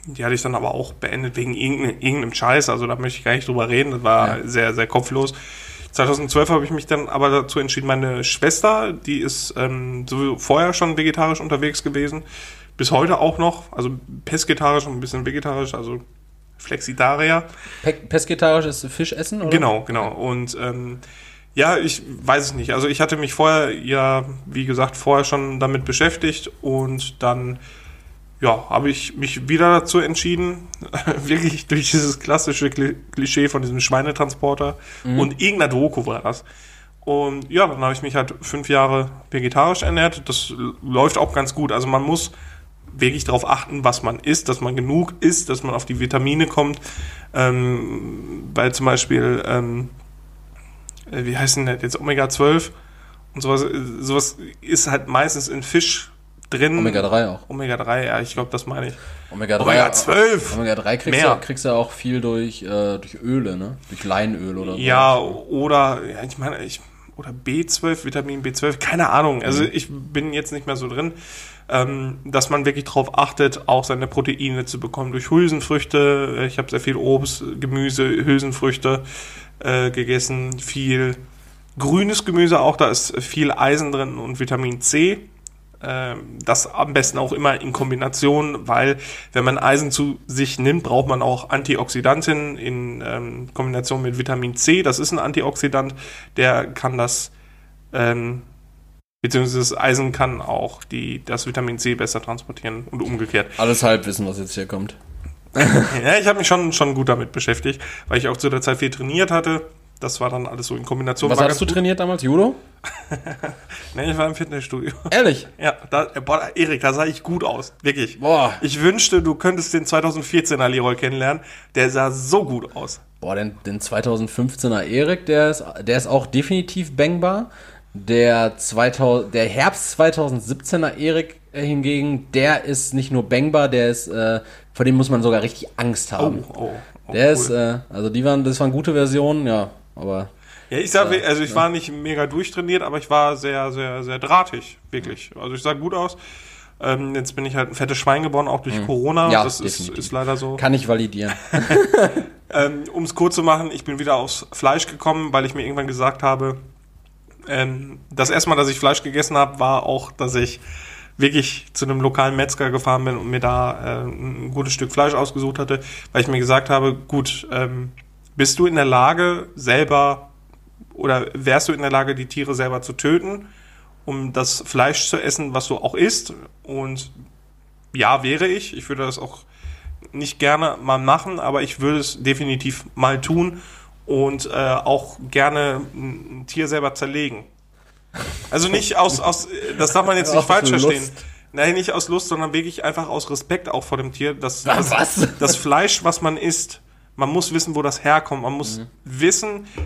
die hatte ich dann aber auch beendet wegen irgendeinem, irgendeinem Scheiß. Also da möchte ich gar nicht drüber reden. Das war Ja. sehr, sehr kopflos. 2012 habe ich mich dann aber dazu entschieden, meine Schwester, die ist ähm, so vorher schon vegetarisch unterwegs gewesen, bis heute auch noch, also pesketarisch und ein bisschen vegetarisch, also Flexitarier. Pe Pesketarisch ist Fisch essen, oder? Genau, genau. Und ähm, ja, ich weiß es nicht. Also ich hatte mich vorher ja, wie gesagt, vorher schon damit beschäftigt und dann ja, habe ich mich wieder dazu entschieden, wirklich durch dieses klassische Kli- Klischee von diesem Schweinetransporter und irgendeiner Doku war das. Und ja, dann habe ich mich halt fünf Jahre vegetarisch ernährt. Das läuft auch ganz gut. Also man muss wirklich darauf achten, was man isst, dass man genug isst, dass man auf die Vitamine kommt. Ähm, weil zum Beispiel, ähm, äh, wie heißt denn das jetzt, Omega-12 und sowas, äh, sowas ist halt meistens in Fisch drin. Omega-3 auch. Omega-3, ja, ich glaube, das meine ich. Omega-3 Omega-12! Omega-3 kriegst, Mehr. du, kriegst du auch viel durch, äh, durch Öle, ne? Durch Leinöl oder so. Ja, oder, ja, ich meine, ich, oder B12, Vitamin B12, keine Ahnung. Also Mhm. ich bin jetzt nicht mehr so drin, ähm, dass man wirklich darauf achtet, auch seine Proteine zu bekommen durch Hülsenfrüchte. Ich habe sehr viel Obst, Gemüse, Hülsenfrüchte äh, gegessen, viel grünes Gemüse auch, da ist viel Eisen drin und Vitamin C. Ähm, Das am besten auch immer in Kombination, weil wenn man Eisen zu sich nimmt, braucht man auch Antioxidantien in ähm, Kombination mit Vitamin C. Das ist ein Antioxidant, der kann das ähm, Beziehungsweise das Eisen kann auch die, das Vitamin C besser transportieren und umgekehrt. Alles Halbwissen, was jetzt hier kommt. ja, ich habe mich schon, schon gut damit beschäftigt, weil ich auch zu der Zeit viel trainiert hatte. Das war dann alles so in Kombination. Was hast du gut. trainiert damals? Judo? Nee, ich war im Fitnessstudio. Ehrlich? Ja, da, boah, Erik, da sah ich gut aus. Wirklich. Boah. Ich wünschte, du könntest den 2014er Leroy kennenlernen. Der sah so gut aus. Boah, den, den 2015er Erik, der ist, der ist auch definitiv bangbar. Der, 2000, der Herbst 2017er Erik äh, hingegen, der ist nicht nur bangbar, der ist, äh, vor dem muss man sogar richtig Angst haben. oh, oh, der cool. ist, äh, also die waren, das waren gute Versionen, ja, aber Ja, ich sag, also ich war nicht mega durchtrainiert, aber ich war sehr, sehr, sehr drahtig, wirklich. Also ich sah gut aus. Ähm, jetzt bin ich halt ein fettes Schwein geworden, auch durch Corona. Mhm. Ja, das ist, ist leider so. kann ich validieren. Ähm, um es kurz zu machen, ich bin wieder aufs Fleisch gekommen, weil ich mir irgendwann gesagt habe, ähm, das erste Mal, dass ich Fleisch gegessen habe, war auch, dass ich wirklich zu einem lokalen Metzger gefahren bin und mir da äh, ein gutes Stück Fleisch ausgesucht hatte, weil ich mir gesagt habe, gut, ähm, bist du in der Lage, selber oder wärst du in der Lage, die Tiere selber zu töten, um das Fleisch zu essen, was du auch isst? Und ja, wäre ich. Ich würde das auch nicht gerne mal machen, aber ich würde es definitiv mal tun und äh, auch gerne ein Tier selber zerlegen. Also nicht aus, aus das darf man jetzt nicht falsch verstehen. Nein, nicht aus Lust, sondern wirklich einfach aus Respekt auch vor dem Tier. Das, das, Was? das Fleisch, was man isst, man muss wissen, wo das herkommt. Man muss wissen, wie-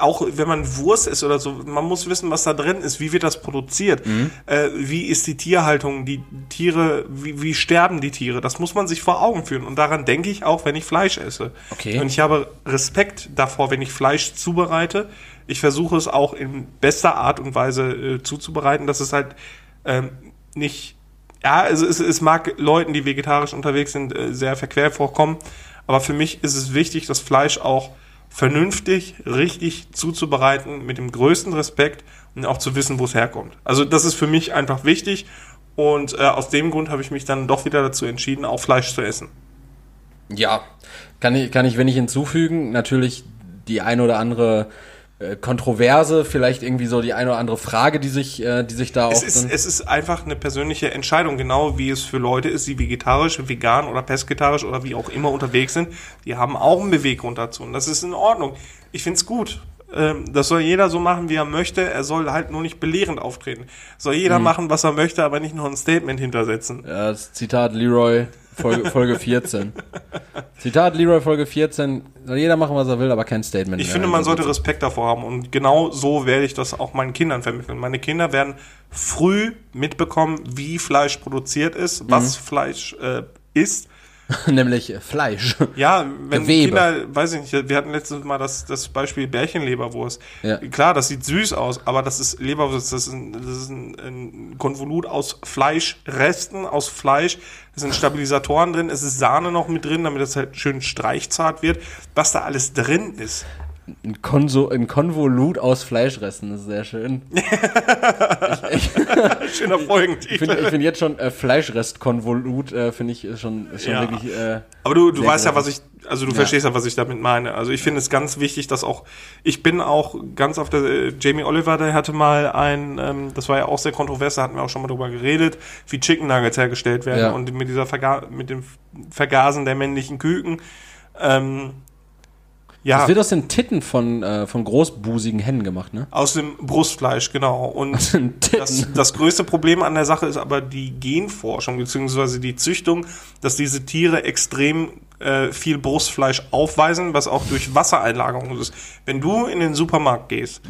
auch wenn man Wurst isst oder so, man muss wissen, was da drin ist, wie wird das produziert, äh, wie ist die Tierhaltung, die Tiere, wie, wie sterben die Tiere, das muss man sich vor Augen führen. Und daran denke ich auch, wenn ich Fleisch esse. Okay. Und ich habe Respekt davor, wenn ich Fleisch zubereite. Ich versuche es auch in bester Art und Weise äh, zuzubereiten, dass es halt ähm, nicht ja, also es, es mag Leuten, die vegetarisch unterwegs sind, äh, sehr verquer vorkommen. Aber für mich ist es wichtig, das Fleisch auch vernünftig, richtig zuzubereiten, mit dem größten Respekt und auch zu wissen, wo es herkommt. Also das ist für mich einfach wichtig. Und äh, aus dem Grund habe ich mich dann doch wieder dazu entschieden, auch Fleisch zu essen. Ja, kann ich, kann ich wenig hinzufügen. Natürlich die ein oder andere Kontroverse, vielleicht irgendwie so die eine oder andere Frage, die sich, äh, die sich da auch Es ist, es ist einfach eine persönliche Entscheidung, genau wie es für Leute ist, die vegetarisch, vegan oder pesketarisch oder wie auch immer unterwegs sind. Die haben auch einen Beweggrund dazu und das ist in Ordnung. Ich find's gut. Ähm, Das soll jeder so machen, wie er möchte. Er soll halt nur nicht belehrend auftreten. Soll jeder machen, was er möchte, aber nicht noch ein Statement hintersetzen. Ja, das Zitat Leroy, Folge, Folge 14. Zitat Leroy, Folge 14. Soll jeder machen, was er will, aber kein Statement. Ich finde, man sollte. Respekt davor haben und genau so werde ich das auch meinen Kindern vermitteln. Meine Kinder werden früh mitbekommen, wie Fleisch produziert ist, was Fleisch äh, ist. Nämlich Fleisch. Ja, wenn Gewebe. Kinder, weiß ich nicht, wir hatten letztes Mal das, das Beispiel Bärchenleberwurst. Ja. Klar, das sieht süß aus, aber das ist Leberwurst, das ist ein, das ist ein, ein Konvolut aus Fleischresten, aus Fleisch. Es sind Stabilisatoren drin, es ist Sahne noch mit drin, damit es halt schön streichzart wird. Was da alles drin ist. Ein, Konso, ein Konvolut aus Fleischresten, das ist sehr schön. Schöner Ich Folgentitel. finde ich find jetzt schon äh, Fleischrestkonvolut, äh, finde ich, ist schon, schon Ja. wirklich. Äh, Aber du, du weißt ja, gut. was ich, also du verstehst ja, was ich damit meine. Also ich finde es ganz wichtig, dass auch, ich bin auch ganz auf der, äh, Jamie Oliver, der hatte mal ein, ähm, das war ja auch sehr kontrovers, da hatten wir auch schon mal drüber geredet, wie Chicken Nuggets hergestellt werden Ja. und mit dieser Verga mit dem Vergasen der männlichen Küken. Ähm, ja, Das wird aus den Titten von, äh, von großbusigen Hennen gemacht, ne? aus dem Brustfleisch, genau. Und das, das größte Problem an der Sache ist aber die Genforschung beziehungsweise die Züchtung, dass diese Tiere extrem äh, viel Brustfleisch aufweisen, was auch durch Wassereinlagerung ist. Wenn du in den Supermarkt gehst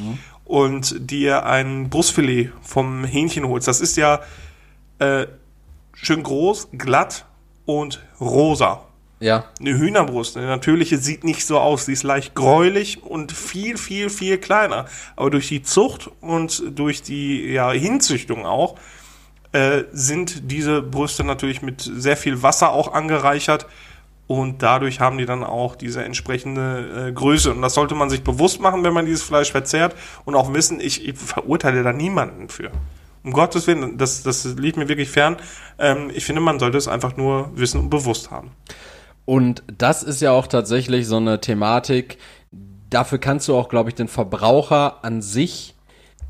und dir ein Brustfilet vom Hähnchen holst, das ist ja äh, schön groß, glatt und rosa. Ja. Eine Hühnerbrust, eine natürliche, sieht nicht so aus. Sie ist leicht gräulich und viel, viel, viel kleiner. Aber durch die Zucht und durch die ja, Hinzüchtung auch äh, sind diese Brüste natürlich mit sehr viel Wasser auch angereichert. Und dadurch haben die dann auch diese entsprechende äh, Größe. Und das sollte man sich bewusst machen, wenn man dieses Fleisch verzehrt. Und auch wissen, ich, ich verurteile da niemanden für. Um Gottes Willen, das, das liegt mir wirklich fern. Ähm, ich finde, man sollte es einfach nur wissen und bewusst haben. Und das ist ja auch tatsächlich so eine Thematik. Dafür kannst du auch, glaube ich, den Verbraucher an sich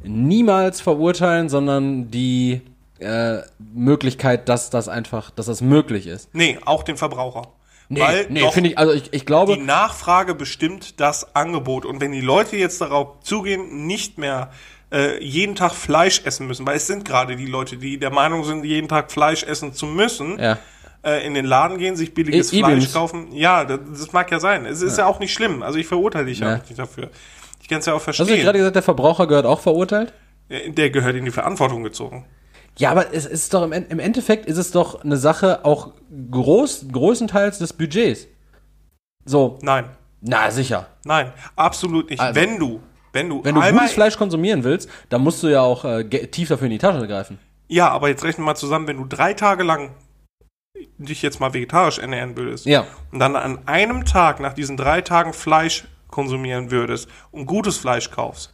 niemals verurteilen, sondern die äh, Möglichkeit, dass das einfach, dass das möglich ist. Nee, auch den Verbraucher. Nee, Weil nee finde ich, also ich, ich glaube, die Nachfrage bestimmt das Angebot. Und wenn die Leute jetzt darauf zugehen, nicht mehr äh, jeden Tag Fleisch essen müssen, weil es sind gerade die Leute, die der Meinung sind, jeden Tag Fleisch essen zu müssen, Ja. Äh, in den Laden gehen, sich billiges I- Fleisch übrigens. kaufen. Ja, das, das mag ja sein. Es ist ja. auch nicht schlimm. Also ich verurteile dich ja, Ja. nicht dafür. Ich kann es ja auch hast du verstehen. gerade gesagt, der Verbraucher gehört auch verurteilt? Der gehört in die Verantwortung gezogen. Ja, aber es ist doch im, im Endeffekt ist es doch eine Sache auch groß, größtenteils des Budgets. So, Nein, na sicher. nein, absolut nicht. Also, wenn du, wenn du, Wenn du gutes Fleisch konsumieren willst, dann musst du ja auch äh, tief dafür in die Tasche greifen. ja, aber jetzt rechnen wir mal zusammen, wenn du drei Tage lang dich jetzt mal vegetarisch ernähren würdest Ja. und dann an einem Tag nach diesen drei Tagen Fleisch konsumieren würdest und gutes Fleisch kaufst.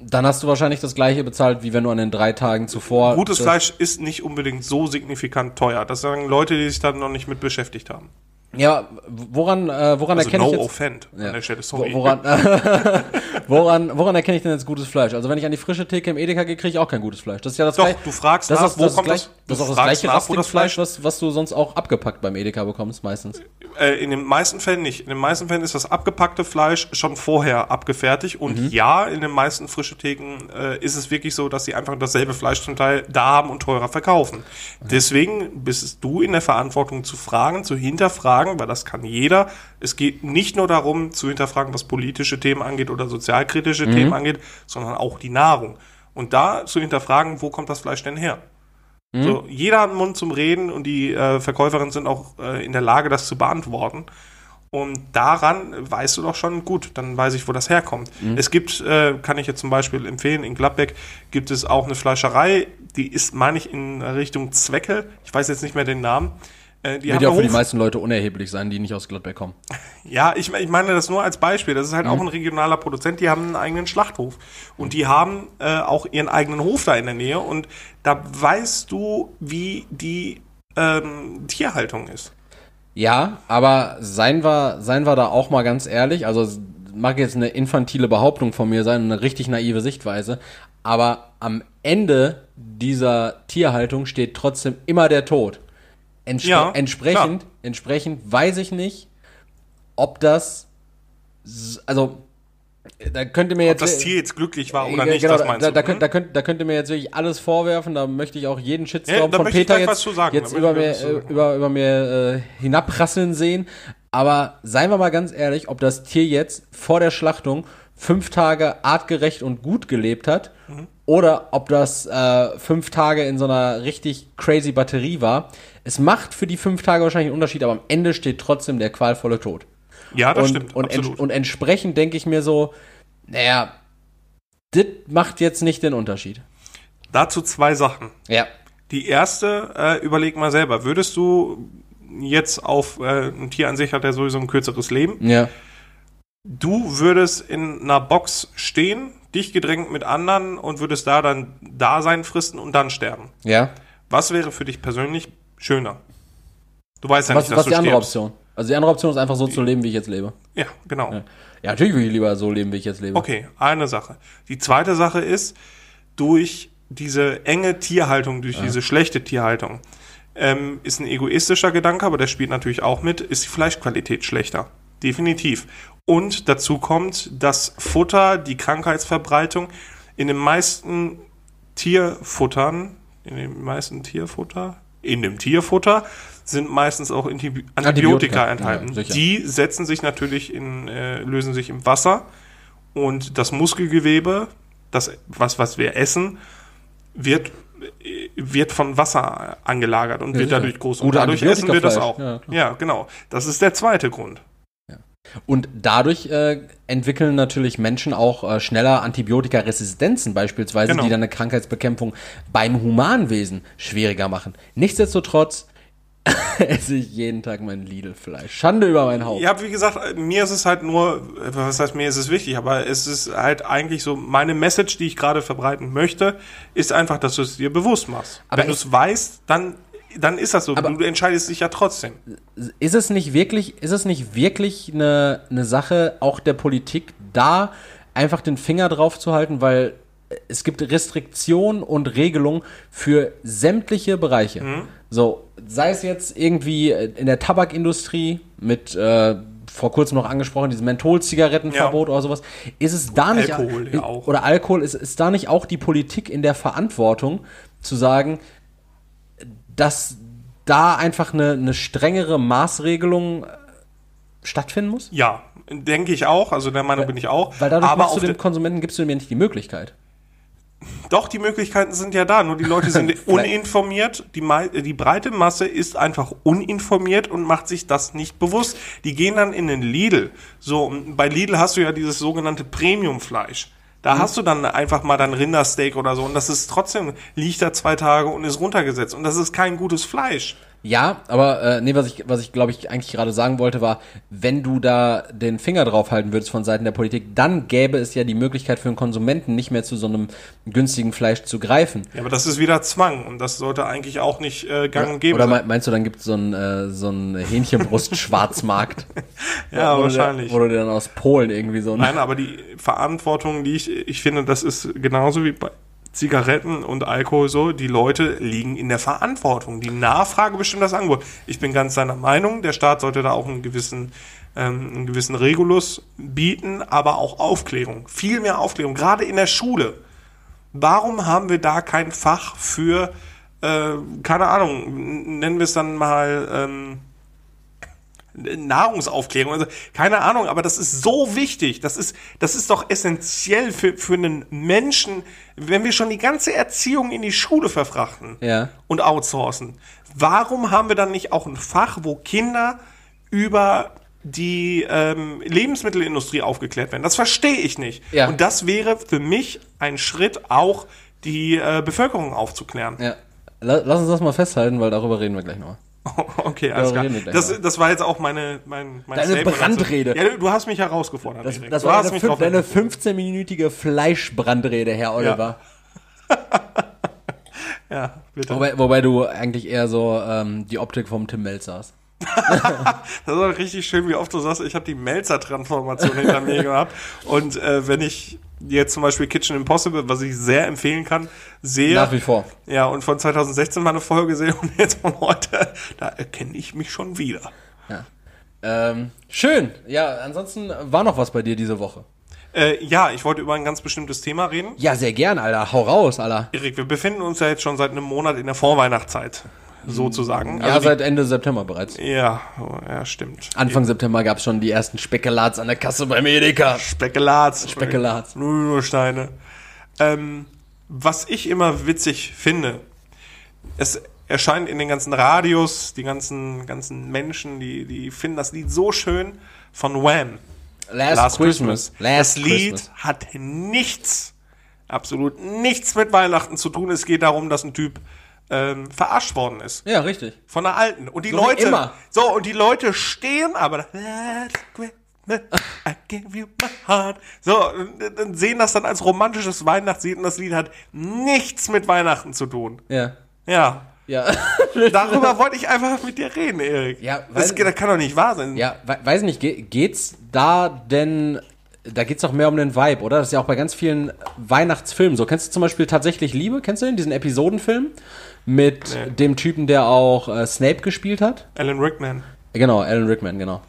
Dann hast du wahrscheinlich das gleiche bezahlt, wie wenn du an den drei Tagen zuvor. Gutes Fleisch ist nicht unbedingt so signifikant teuer. Das sagen Leute, die sich da noch nicht mit beschäftigt haben. Ja, woran, äh, woran Also erkenne no ich jetzt. offend Ja. an der Stelle, sorry. Wo- Woran, woran, woran erkenne ich denn jetzt gutes Fleisch? Also wenn ich an die frische Theke im Edeka gehe, kriege ich auch kein gutes Fleisch. Das ist ja das Doch, gleich- du fragst das nach, ist, wo das kommt gleich, das- das ist auch das gleiche nach, Rustikfleisch, was, was du sonst auch abgepackt beim Edeka bekommst meistens. Äh, in den meisten Fällen nicht. In den meisten Fällen ist das abgepackte Fleisch schon vorher abgefertigt. Und Mhm. ja, in den meisten frische Theken äh, ist es wirklich so, dass sie einfach dasselbe Fleisch zum Teil da haben und teurer verkaufen. Mhm. Deswegen bist du in der Verantwortung zu fragen, zu hinterfragen, weil das kann jeder. Es geht nicht nur darum, zu hinterfragen, was politische Themen angeht oder Mhm. sozialkritische Themen angeht, sondern auch die Nahrung. Und da zu hinterfragen, wo kommt das Fleisch denn her? Mhm. So, jeder hat einen Mund zum Reden und die äh, Verkäuferinnen sind auch äh, in der Lage, das zu beantworten. Und daran weißt du doch schon, gut, dann weiß ich, wo das herkommt. Mhm. Es gibt, äh, kann ich jetzt zum Beispiel empfehlen, in Gladbeck gibt es auch eine Fleischerei, die ist, meine ich, in Richtung Zwecke. Ich weiß jetzt nicht mehr den Namen. Äh, die Wird ja auch für die meisten Leute unerheblich sein, die nicht aus Gladbeck kommen. ja, ich, ich meine das nur als Beispiel. Das ist Mhm. halt auch ein regionaler Produzent, die haben einen eigenen Schlachthof. Und die haben äh, auch ihren eigenen Hof da in der Nähe. Und da weißt du, wie die ähm, Tierhaltung ist. Ja, aber seien wir, seien wir da auch mal ganz ehrlich, also mag jetzt eine infantile Behauptung von mir sein, eine richtig naive Sichtweise, aber am Ende dieser Tierhaltung steht trotzdem immer der Tod. Entspre Ja, entsprechend, klar. entsprechend weiß ich nicht, ob das, also da könnte mir Ob jetzt das Tier jetzt glücklich war oder Ja, nicht, genau, das meinst da, du. da, hm? könnt, da, könnt, da könnt ihr mir jetzt wirklich alles vorwerfen, da möchte ich auch jeden Shitstorm Ja, von Peter jetzt, jetzt über mir, äh, über, über mir äh, hinabrasseln sehen. Aber seien wir mal ganz ehrlich, ob das Tier jetzt vor der Schlachtung fünf Tage artgerecht und gut gelebt hat Mhm. oder ob das äh, fünf Tage in so einer richtig crazy Batterie war. Es macht für die fünf Tage wahrscheinlich einen Unterschied, aber am Ende steht trotzdem der qualvolle Tod ja, das und, stimmt. und, ents und entsprechend denke ich mir so, naja, das macht jetzt nicht den Unterschied. Dazu zwei Sachen. Ja. Die erste, äh, überleg mal selber, würdest du jetzt auf äh, ein Tier an sich hat ja sowieso ein kürzeres Leben. Ja. Du würdest in einer Box stehen, dich gedrängt mit anderen und würdest da dann Dasein fristen und dann sterben. Ja. Was wäre für dich persönlich schöner? Du weißt ja Was, nicht, dass was du die andere stirbst. Option? Also die andere Option ist einfach so zu leben, wie ich jetzt lebe. Ja, genau. Ja, ja natürlich will ich lieber so leben, wie ich jetzt lebe. Okay, eine Sache. Die zweite Sache ist, durch diese enge Tierhaltung, durch diese schlechte Tierhaltung, ähm, ist ein egoistischer Gedanke, aber der spielt natürlich auch mit, ist die Fleischqualität schlechter. Definitiv. Und dazu kommt, dass Futter, die Krankheitsverbreitung in den meisten Tierfuttern, in den meisten Tierfutter, in dem Tierfutter sind meistens auch Antibiotika, Antibiotika, enthalten. ja, die setzen sich natürlich in, äh, lösen sich im Wasser und das Muskelgewebe, das, was, was wir essen, wird, äh, wird von Wasser angelagert und wird sicher. dadurch groß. Und Gute dadurch essen wir das auch. Ja, ja, genau. Das ist der zweite Grund. Und dadurch äh, entwickeln natürlich Menschen auch äh, schneller Antibiotikaresistenzen beispielsweise, Genau. die dann eine Krankheitsbekämpfung beim Humanwesen schwieriger machen. Nichtsdestotrotz esse ich jeden Tag mein Lidl-Fleisch. Schande über mein Haupt. Ja, wie gesagt, mir ist es halt nur, was heißt mir ist es wichtig, aber es ist halt eigentlich so, meine Message, die ich gerade verbreiten möchte, ist einfach, dass du es dir bewusst machst. Aber Wenn du es weißt, dann, dann ist das so. Aber- du entscheidest dich ja trotzdem. ist es nicht wirklich, ist es nicht wirklich eine, eine Sache auch der Politik, da einfach den Finger drauf zu halten, weil es gibt Restriktionen und Regelungen für sämtliche Bereiche. So, sei es jetzt irgendwie in der Tabakindustrie mit äh, vor kurzem noch angesprochen, dieses Mentholzigarettenverbot Ja. oder sowas. Ist es da nicht Alkohol ja auch. oder Alkohol ist, ist da nicht auch die Politik in der Verantwortung zu sagen, dass da einfach eine, eine strengere Maßregelung äh, stattfinden muss? Ja, denke ich auch. Also der Meinung bin ich auch. Weil dadurch aber du dem Konsumenten gibst du ihm ja nicht die Möglichkeit. doch, die Möglichkeiten sind ja da. Nur die Leute sind uninformiert. Die, mei- die breite Masse ist einfach uninformiert und macht sich das nicht bewusst. Die gehen dann in den Lidl. So, bei Lidl hast du ja dieses sogenannte Premiumfleisch. Da hast du dann einfach mal dein Rindersteak oder so und das ist trotzdem, liegt da zwei Tage und ist runtergesetzt und das ist kein gutes Fleisch. Ja, aber äh, nee, was ich, was ich glaube ich eigentlich gerade sagen wollte, war, wenn du da den Finger drauf halten würdest von Seiten der Politik, dann gäbe es ja die Möglichkeit für einen Konsumenten nicht mehr zu so einem günstigen Fleisch zu greifen. Ja, aber das ist wieder Zwang und das sollte eigentlich auch nicht äh, gang und gäbe Oder sein. mei- meinst du, dann gibt es so einen äh, so einen Hähnchenbrust-Schwarzmarkt? Ja, wo du wahrscheinlich. Wo du dir dann aus Polen irgendwie so ein Nein, aber die Verantwortung, die ich, ich finde, das ist genauso wie bei Zigaretten und Alkohol so, die Leute liegen in der Verantwortung. Die Nachfrage bestimmt das Angebot. Ich bin ganz seiner Meinung, der Staat sollte da auch einen gewissen, ähm, einen gewissen Regulus bieten, aber auch Aufklärung. Viel mehr Aufklärung, gerade in der Schule. Warum haben wir da kein Fach für, äh, keine Ahnung, nennen wir es dann mal, ähm, Nahrungsaufklärung, also keine Ahnung, aber das ist so wichtig. Das ist, das ist doch essentiell für, für einen Menschen, wenn wir schon die ganze Erziehung in die Schule verfrachten Ja. und outsourcen. Warum haben wir dann nicht auch ein Fach, wo Kinder über die ähm, Lebensmittelindustrie aufgeklärt werden? Das verstehe ich nicht. Ja. Und das wäre für mich ein Schritt, auch die äh, Bevölkerung aufzuklären. Ja. La- Lass uns das mal festhalten, weil darüber reden wir gleich nochmal. Okay, alles klar. Das, das war jetzt auch meine, mein, mein Deine Statement. Brandrede. Ja, du- hast mich herausgefordert. Das, das war hast eine, mich fün- deine hingewiesen. 15-minütige Fleischbrandrede, Herr Oliver. Ja, bitte. Wobei, wobei du eigentlich eher so ähm, die Optik vom Tim Melzer hast. Das war richtig schön, wie oft du sagst, ich habe die Melzer-Transformation hinter mir gehabt. Und äh, wenn ich jetzt zum Beispiel Kitchen Impossible, was ich sehr empfehlen kann, sehe. Nach wie vor. Ja, und von 2016 mal eine Folge sehe und jetzt von heute, da erkenne ich mich schon wieder. Ja. Ähm, schön. Ja, ansonsten war noch was bei dir diese Woche. Äh, ja, ich wollte über ein ganz bestimmtes Thema reden. Ja, sehr gern, Alter. Hau raus, Alter. Erik, wir befinden uns ja jetzt schon seit einem Monat in der Vorweihnachtszeit, sozusagen. Ja, Also die- seit Ende September bereits. ja, oh, ja, stimmt. Anfang September gab es schon die ersten Spekulats an der Kasse beim Edeka. Spekulats. Spekulats. Nur Steine. Ähm, was ich immer witzig finde, es erscheint in den ganzen Radios, die ganzen, ganzen Menschen, die, die finden das Lied so schön von Wham. Last, Christmas. das Last Lied Christmas. hat nichts, absolut nichts mit Weihnachten zu tun. Es geht darum, dass ein Typ ähm, verarscht worden ist. Ja, richtig. Von der alten. Und die So Leute. immer. So, und die Leute stehen, aber I gave you my heart. So, und sehen das dann als romantisches Weihnachtslied und das Lied hat nichts mit Weihnachten zu tun. Ja. Ja. Ja. Darüber wollte ich einfach mit dir reden, Erik. Ja, das, weil- das kann doch nicht wahr sein. Ja, we weiß nicht, ge geht's da denn, da geht's doch mehr um den Vibe, oder? Das ist ja auch bei ganz vielen Weihnachtsfilmen so. Kennst du zum Beispiel tatsächlich Liebe? Kennst du den, diesen Episodenfilm? Mit Nee. dem Typen, der auch äh, Snape gespielt hat? Alan Rickman. Genau, Alan Rickman, genau.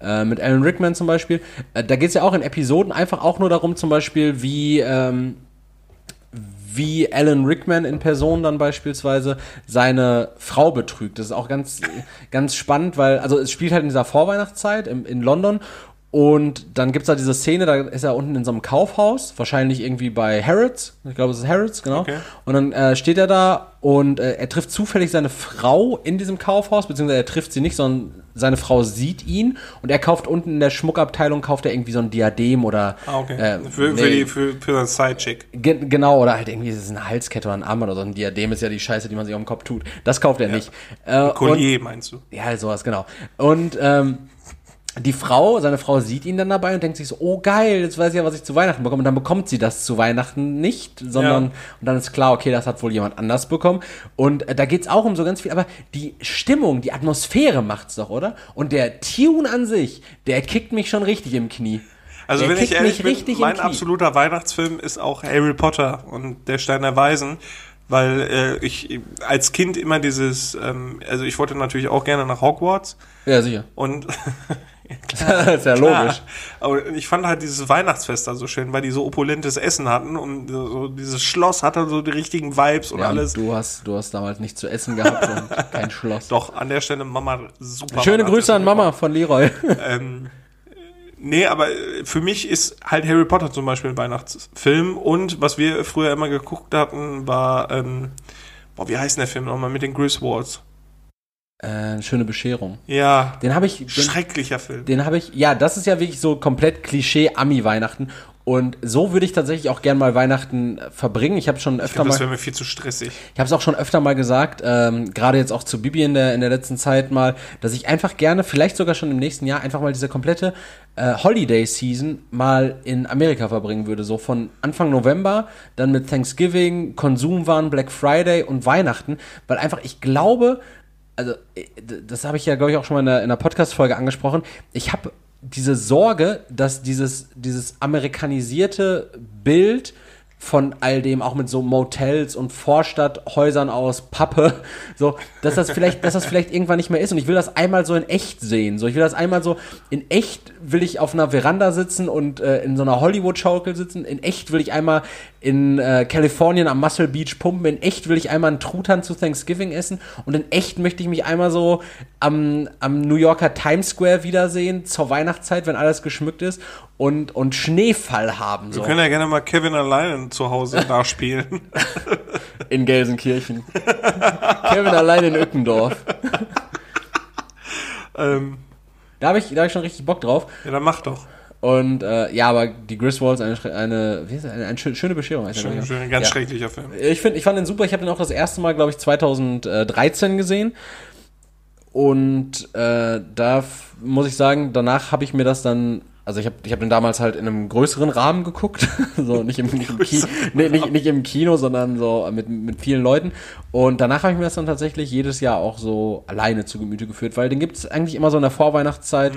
Äh, mit Alan Rickman zum Beispiel. Äh, da geht's ja auch in Episoden einfach auch nur darum, zum Beispiel, wie, ähm, wie Alan Rickman in Person dann beispielsweise seine Frau betrügt. Das ist auch ganz, ganz spannend, weil, also es spielt halt in dieser Vorweihnachtszeit im, in London und dann gibt's da diese Szene, da ist er unten in so einem Kaufhaus, wahrscheinlich irgendwie bei Harrods, ich glaube es ist Harrods, genau. Okay. Und dann äh, steht er da und äh, er trifft zufällig seine Frau in diesem Kaufhaus, beziehungsweise er trifft sie nicht, sondern seine Frau sieht ihn und er kauft unten in der Schmuckabteilung, kauft er irgendwie so ein Diadem oder Ah, okay. äh, für, für, nee, die, für, für seinen Sidechick. Ge genau, oder halt irgendwie ist es eine Halskette oder ein Armband oder so ein Diadem ist ja die Scheiße, die man sich auf den Kopf tut. Das kauft er nicht. Äh, Collier, meinst du? ja, sowas, genau. Und ähm, die Frau, seine Frau sieht ihn dann dabei und denkt sich so, oh geil, jetzt weiß ich ja, was ich zu Weihnachten bekomme. Und dann bekommt sie das zu Weihnachten nicht, sondern Ja. und dann ist klar, okay, das hat wohl jemand anders bekommen. Und äh, da geht's auch um so ganz viel, aber die Stimmung, die Atmosphäre macht's doch, oder? Und der Tune an sich, der kickt mich schon richtig im Knie. Also Der wenn ich ehrlich mich bin, mein absoluter Weihnachtsfilm ist auch Harry Potter und der Stein der Weisen, weil äh, ich als Kind immer dieses, ähm, also ich wollte natürlich auch gerne nach Hogwarts Ja, sicher. und das ist ja logisch. aber ich fand halt dieses Weihnachtsfest da so schön, weil die so opulentes Essen hatten und so dieses Schloss hatte so die richtigen Vibes und Ja, alles. Du hast, du hast damals nichts zu essen gehabt und kein Schloss. Doch, an der Stelle Mama super. Schöne Grüße an Mama von Leroy. Ähm, nee, aber äh, für mich ist halt Harry Potter zum Beispiel ein Weihnachtsfilm und was wir früher immer geguckt hatten, war, ähm, boah, wie heißt denn der Film nochmal mit den Griswolds? Äh, schöne Bescherung. Ja, Den habe ich, den, schrecklicher Film. den habe ich, ja, das ist ja wirklich so komplett Klischee-Ami-Weihnachten. Und so würde ich tatsächlich auch gern mal Weihnachten äh, verbringen. Ich habe schon Ich öfter glaube, mal. das wäre mir viel zu stressig. Ich habe es auch schon öfter mal gesagt, ähm, gerade jetzt auch zu Bibi in der, in der letzten Zeit mal, dass ich einfach gerne, vielleicht sogar schon im nächsten Jahr, einfach mal diese komplette äh, Holiday-Season mal in Amerika verbringen würde. So von Anfang November, dann mit Thanksgiving, Konsumwaren, Black Friday und Weihnachten. Weil einfach, ich glaube, also äh, das habe ich ja, glaube ich, auch schon mal in der, in der Podcast-Folge angesprochen. Ich habe diese Sorge, dass dieses, dieses amerikanisierte Bild von all dem, auch mit so Motels und Vorstadthäusern aus Pappe, so, dass das vielleicht, dass das vielleicht irgendwann nicht mehr ist. Und ich will das einmal so in echt sehen. So, ich will das einmal so in echt will ich auf einer Veranda sitzen und äh, in so einer Hollywood-Schaukel sitzen. In echt will ich einmal in äh, Kalifornien am Muscle Beach pumpen. In echt will ich einmal einen Truthahn zu Thanksgiving essen. Und in echt möchte ich mich einmal so am, am New Yorker Times Square wiedersehen zur Weihnachtszeit, wenn alles geschmückt ist und, und Schneefall haben. So. Wir können ja gerne mal Kevin alleine zu Hause nachspielen. In Gelsenkirchen. Kevin allein in Ückendorf. ähm, Da habe ich, da hab ich schon richtig Bock drauf. ja, dann mach doch. Und äh, ja, aber die Griswolds eine, eine, eine, eine schö- schöne Bescherung. Schön, schön, ganz ja. schrecklicher Film. Ich finde, ich fand den super. Ich habe den auch das erste Mal, glaube ich, 2013 gesehen. Und äh, da muss ich sagen, danach habe ich mir das dann, also ich habe ich hab den damals halt in einem größeren Rahmen geguckt, so nicht im, nicht im, Ki nee, nicht, nicht im Kino, sondern so mit, mit vielen Leuten. Und danach habe ich mir das dann tatsächlich jedes Jahr auch so alleine zu Gemüte geführt, weil den gibt es eigentlich immer so in der Vorweihnachtszeit.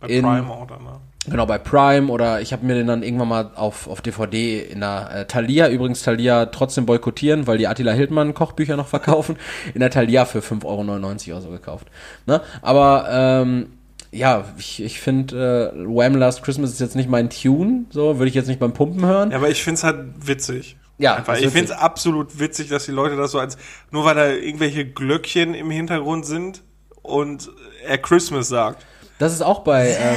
Bei In- Prime auch dann, ne? Genau, bei Prime oder ich habe mir den dann irgendwann mal auf, auf DVD in der äh, Thalia, übrigens Thalia trotzdem boykottieren, weil die Attila Hildmann Kochbücher noch verkaufen, in der Thalia für 5,99 Euro so gekauft. Ne? Aber ähm, ja, ich, ich finde, äh, Wham! Last Christmas ist jetzt nicht mein Tune, so würde ich jetzt nicht beim Pumpen hören. Ja, aber ich find's halt witzig. Ja, Einfach. Ich find's witzig. absolut witzig, dass die Leute das so als, nur weil da irgendwelche Glöckchen im Hintergrund sind und er Christmas sagt. Das ist auch bei, ähm,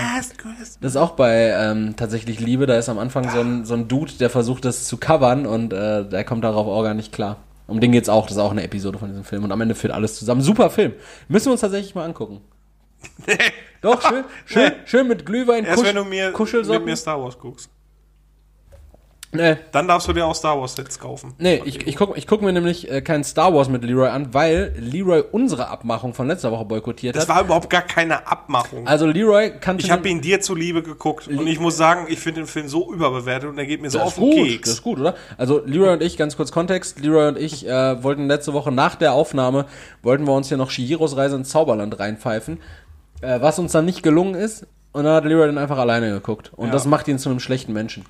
das ist auch bei ähm, tatsächlich Liebe, da ist am Anfang so ein, so ein Dude, der versucht das zu covern und äh, der kommt darauf auch gar nicht klar. Um den geht's auch, das ist auch eine Episode von diesem Film und am Ende führt alles zusammen. Super Film. Müssen wir uns tatsächlich mal angucken. Doch, schön, schön, schön mit Glühwein, Erst Kusch, wenn du mir, mit Kuschelsocken. mir Star Wars guckst. Nee, Dann darfst du dir auch Star Wars Sets kaufen. nee, ich, ich gucke ich guck mir nämlich äh, kein Star Wars mit Leroy an, weil Leroy unsere Abmachung von letzter Woche boykottiert Das hat. war überhaupt gar keine Abmachung. Also Leroy kannte ich habe ihn dir zuliebe geguckt und ich muss sagen, ich finde den Film so überbewertet und er geht mir so Das auf den gut, Keks. das ist gut, oder? Also Leroy und ich, ganz kurz Kontext, Leroy und ich äh, wollten letzte Woche nach der Aufnahme, wollten wir uns hier noch Shihiros Reise ins Zauberland reinpfeifen, äh, was uns dann nicht gelungen ist und dann hat Leroy dann einfach alleine geguckt und Ja. das macht ihn zu einem schlechten Menschen.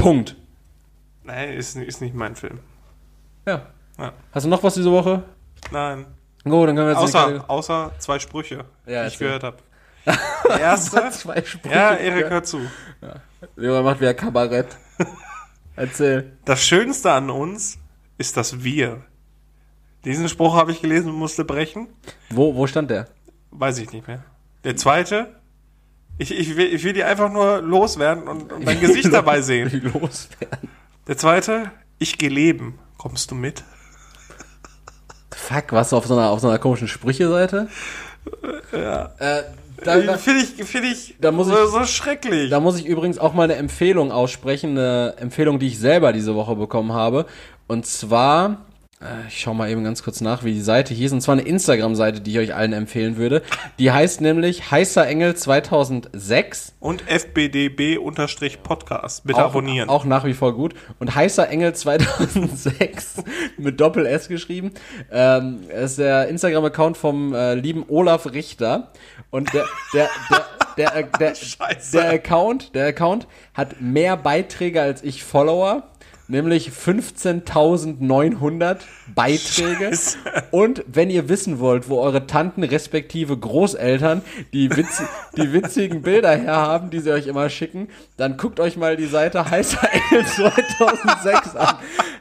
Punkt. Nein, ist, ist nicht mein Film. Ja. Ja. Hast du noch was diese Woche? Nein. Gut, dann können wir jetzt Außer, außer zwei Sprüche, Ja, die ich gehört habe. Der erste. zwei Sprüche. ja, Erik, hör zu. Leroy macht wieder Kabarett. Erzähl. Das Schönste an uns ist das Wir. Diesen Spruch habe ich gelesen und musste brechen. Wo, wo stand der? Weiß ich nicht mehr. Der zweite. Ich, ich, will, ich will die einfach nur loswerden und, und dein Gesicht dabei sehen. Loswerden. Der zweite. Ich geh leben. Kommst du mit? Fuck, warst du auf so einer, auf so einer komischen Sprüche-Seite? Ja. Äh, da, da, Finde ich, finde ich, Da muss so, ich- so schrecklich. Da muss ich übrigens auch mal eine Empfehlung aussprechen, eine Empfehlung, die ich selber diese Woche bekommen habe. Und zwar Äh, Ich schau mal eben ganz kurz nach, wie die Seite hieß. Und zwar eine Instagram-Seite, die ich euch allen empfehlen würde. Die heißt nämlich Heißer Engel 2006. Und FBDB-Podcast. Bitte abonnieren. Auch nach wie vor gut. Und Heißer Engel 2006 mit Doppel-S geschrieben. Ähm, ist der Instagram-Account vom äh, lieben Olaf Richter. Und der, der, der, der, der, der Account, der Account hat mehr Beiträge als ich Follower. Nämlich 15.900 Beiträge. Scheiße. Und wenn ihr wissen wollt, wo eure Tanten respektive Großeltern die, witz die witzigen Bilder herhaben, die sie euch immer schicken, dann guckt euch mal die Seite Heißer Engel 2006 an.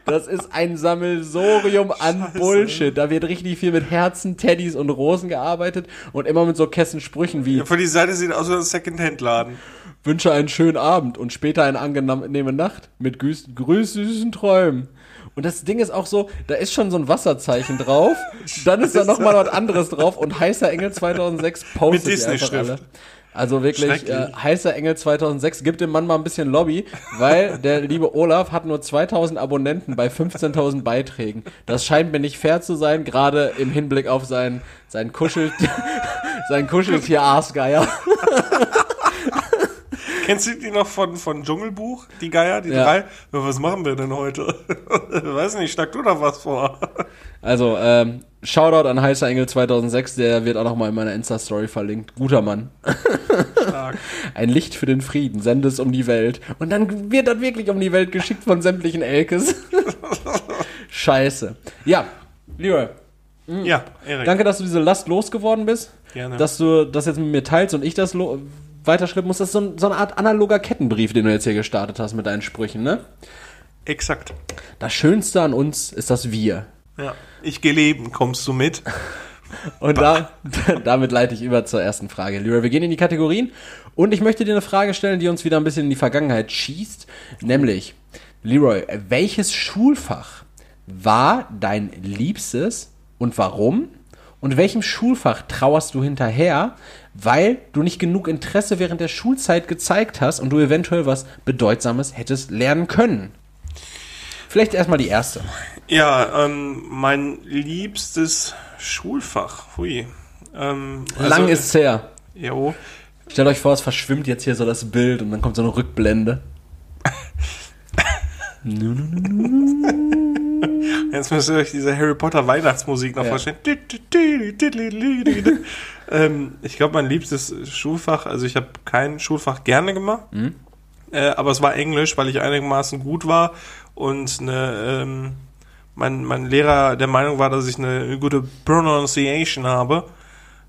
Das ist ein Sammelsorium an Bullshit. Da wird richtig viel mit Herzen, Teddys und Rosen gearbeitet und immer mit so Kessensprüchen wie Von die Seite sieht aus wie ein Secondhand-Laden. Wünsche einen schönen Abend und später eine angenehme Nacht mit grüß, grüß süßen Träumen. Und das Ding ist auch so, da ist schon so ein Wasserzeichen drauf, dann ist da nochmal was anderes drauf und Heißer Engel 2006 postet Mit Disney-Schrift. Also wirklich, äh, Heißer Engel 2006 gibt dem Mann mal ein bisschen Lobby, weil der liebe Olaf hat nur 2000 Abonnenten bei 15.000 Beiträgen. Das scheint mir nicht fair zu sein, gerade im Hinblick auf sein, sein Kuschel, sein Kuscheltier-Aasgeier. Kennst du die noch von, von Dschungelbuch? Die Geier, die Ja. drei? Was machen wir denn heute? Weiß nicht, schlag du doch was vor. Also, ähm, Shoutout an Heißer Engel 2006, der wird auch noch mal in meiner Insta-Story verlinkt. Guter Mann. Stark. Ein Licht für den Frieden, sende es um die Welt. Und dann wird das wirklich um die Welt geschickt von sämtlichen Elkes. Scheiße. Ja, Leroy, Ja, Erik. danke, dass du diese Last losgeworden bist. Gerne. Dass du das jetzt mit mir teilst und ich das lo- weiterschreiben muss. Das ist so, ein, so eine Art analoger Kettenbrief, den du jetzt hier gestartet hast mit deinen Sprüchen, ne? Exakt. Das Schönste an uns ist das Wir. Ja. Ich geh leben, kommst du mit? Und da, damit leite ich über zur ersten Frage. Lyra, wir gehen in die Kategorien und ich möchte dir eine Frage stellen, die uns wieder ein bisschen in die Vergangenheit schießt. Nämlich, Leroy, welches Schulfach war dein liebstes und warum? Und welchem Schulfach trauerst du hinterher, weil du nicht genug Interesse während der Schulzeit gezeigt hast und du eventuell was Bedeutsames hättest lernen können? Vielleicht erstmal die erste. Ja, ähm, mein liebstes Schulfach. Hui. Ähm, Lang ist's her. Jo. Stellt euch vor, es verschwimmt jetzt hier so das Bild und dann kommt so eine Rückblende. Jetzt müsst ihr euch diese Harry Potter Weihnachtsmusik noch Ja. vorstellen. ähm, ich glaube, mein liebstes Schulfach, also ich habe kein Schulfach gerne gemacht, äh, aber es war Englisch, weil ich einigermaßen gut war und eine, ähm, mein, mein Lehrer der Meinung war, dass ich eine gute Pronunciation habe.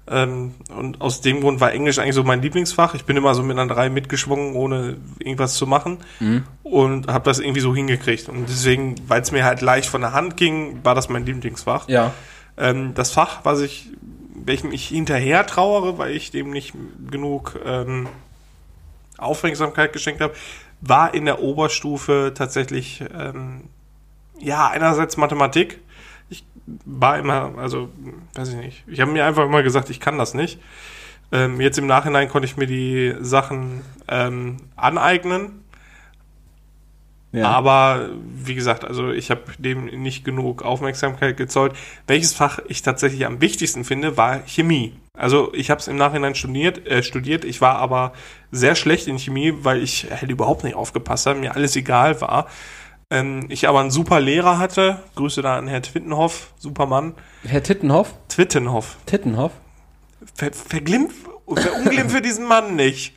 Ähm, und aus dem Grund war Englisch eigentlich so mein Lieblingsfach. Ich bin immer so mit einer 3 mitgeschwungen, ohne irgendwas zu machen. Und habe das irgendwie so hingekriegt. Und deswegen, weil es mir halt leicht von der Hand ging, war das mein Lieblingsfach. Ja. Ähm, das Fach, was ich, welchem ich hinterher trauere, weil ich dem nicht genug ähm, Aufmerksamkeit geschenkt habe, war in der Oberstufe tatsächlich, ähm, ja, einerseits Mathematik. Ich war immer, also, weiß ich nicht, ich habe mir einfach immer gesagt, ich kann das nicht. Ähm, jetzt im Nachhinein konnte ich mir die Sachen ähm, aneignen, ja. aber wie gesagt, also ich habe dem nicht genug Aufmerksamkeit gezollt. Welches Fach ich tatsächlich am wichtigsten finde, war Chemie. Also ich habe es im Nachhinein studiert, äh, studiert. Ich war aber sehr schlecht in Chemie, weil ich halt überhaupt nicht aufgepasst habe, mir alles egal war. Ähm, ich aber einen super Lehrer hatte. Grüße da an Herr Twittenhoff, Supermann. Herr Tittenhoff? Twittenhoff. Tittenhoff? Ver, verglimpf, verunglimpf für diesen Mann nicht.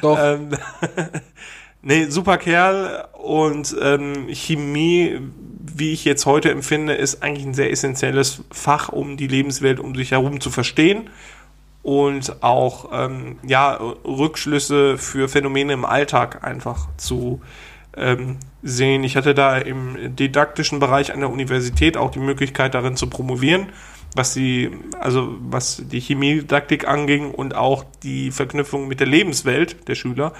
Doch. Ähm, nee, super Kerl und ähm, Chemie, wie ich jetzt heute empfinde, ist eigentlich ein sehr essentielles Fach, um die Lebenswelt um sich herum zu verstehen und auch ähm, ja, Rückschlüsse für Phänomene im Alltag einfach zu ähm, sehen. Ich hatte da im didaktischen Bereich an der Universität auch die Möglichkeit, darin zu promovieren, was die, also was die Chemiedidaktik anging und auch die Verknüpfung mit der Lebenswelt der Schüler.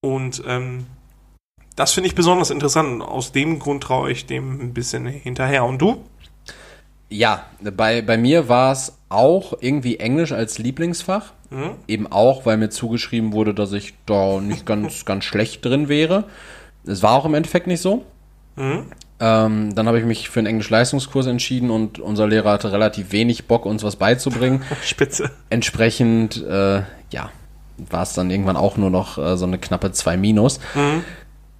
Und ähm, das finde ich besonders interessant. Aus dem Grund traue ich dem ein bisschen hinterher. Und du? Ja, bei, bei mir war es auch irgendwie Englisch als Lieblingsfach. Mhm. Eben auch, weil mir zugeschrieben wurde, dass ich da nicht ganz, ganz schlecht drin wäre. Es war auch im Endeffekt nicht so. Mhm. Ähm, dann habe ich mich für einen Englisch-Leistungskurs entschieden und unser Lehrer hatte relativ wenig Bock, uns was beizubringen. Spitze. Entsprechend, äh, ja, war es dann irgendwann auch nur noch äh, so eine knappe 2 Minus.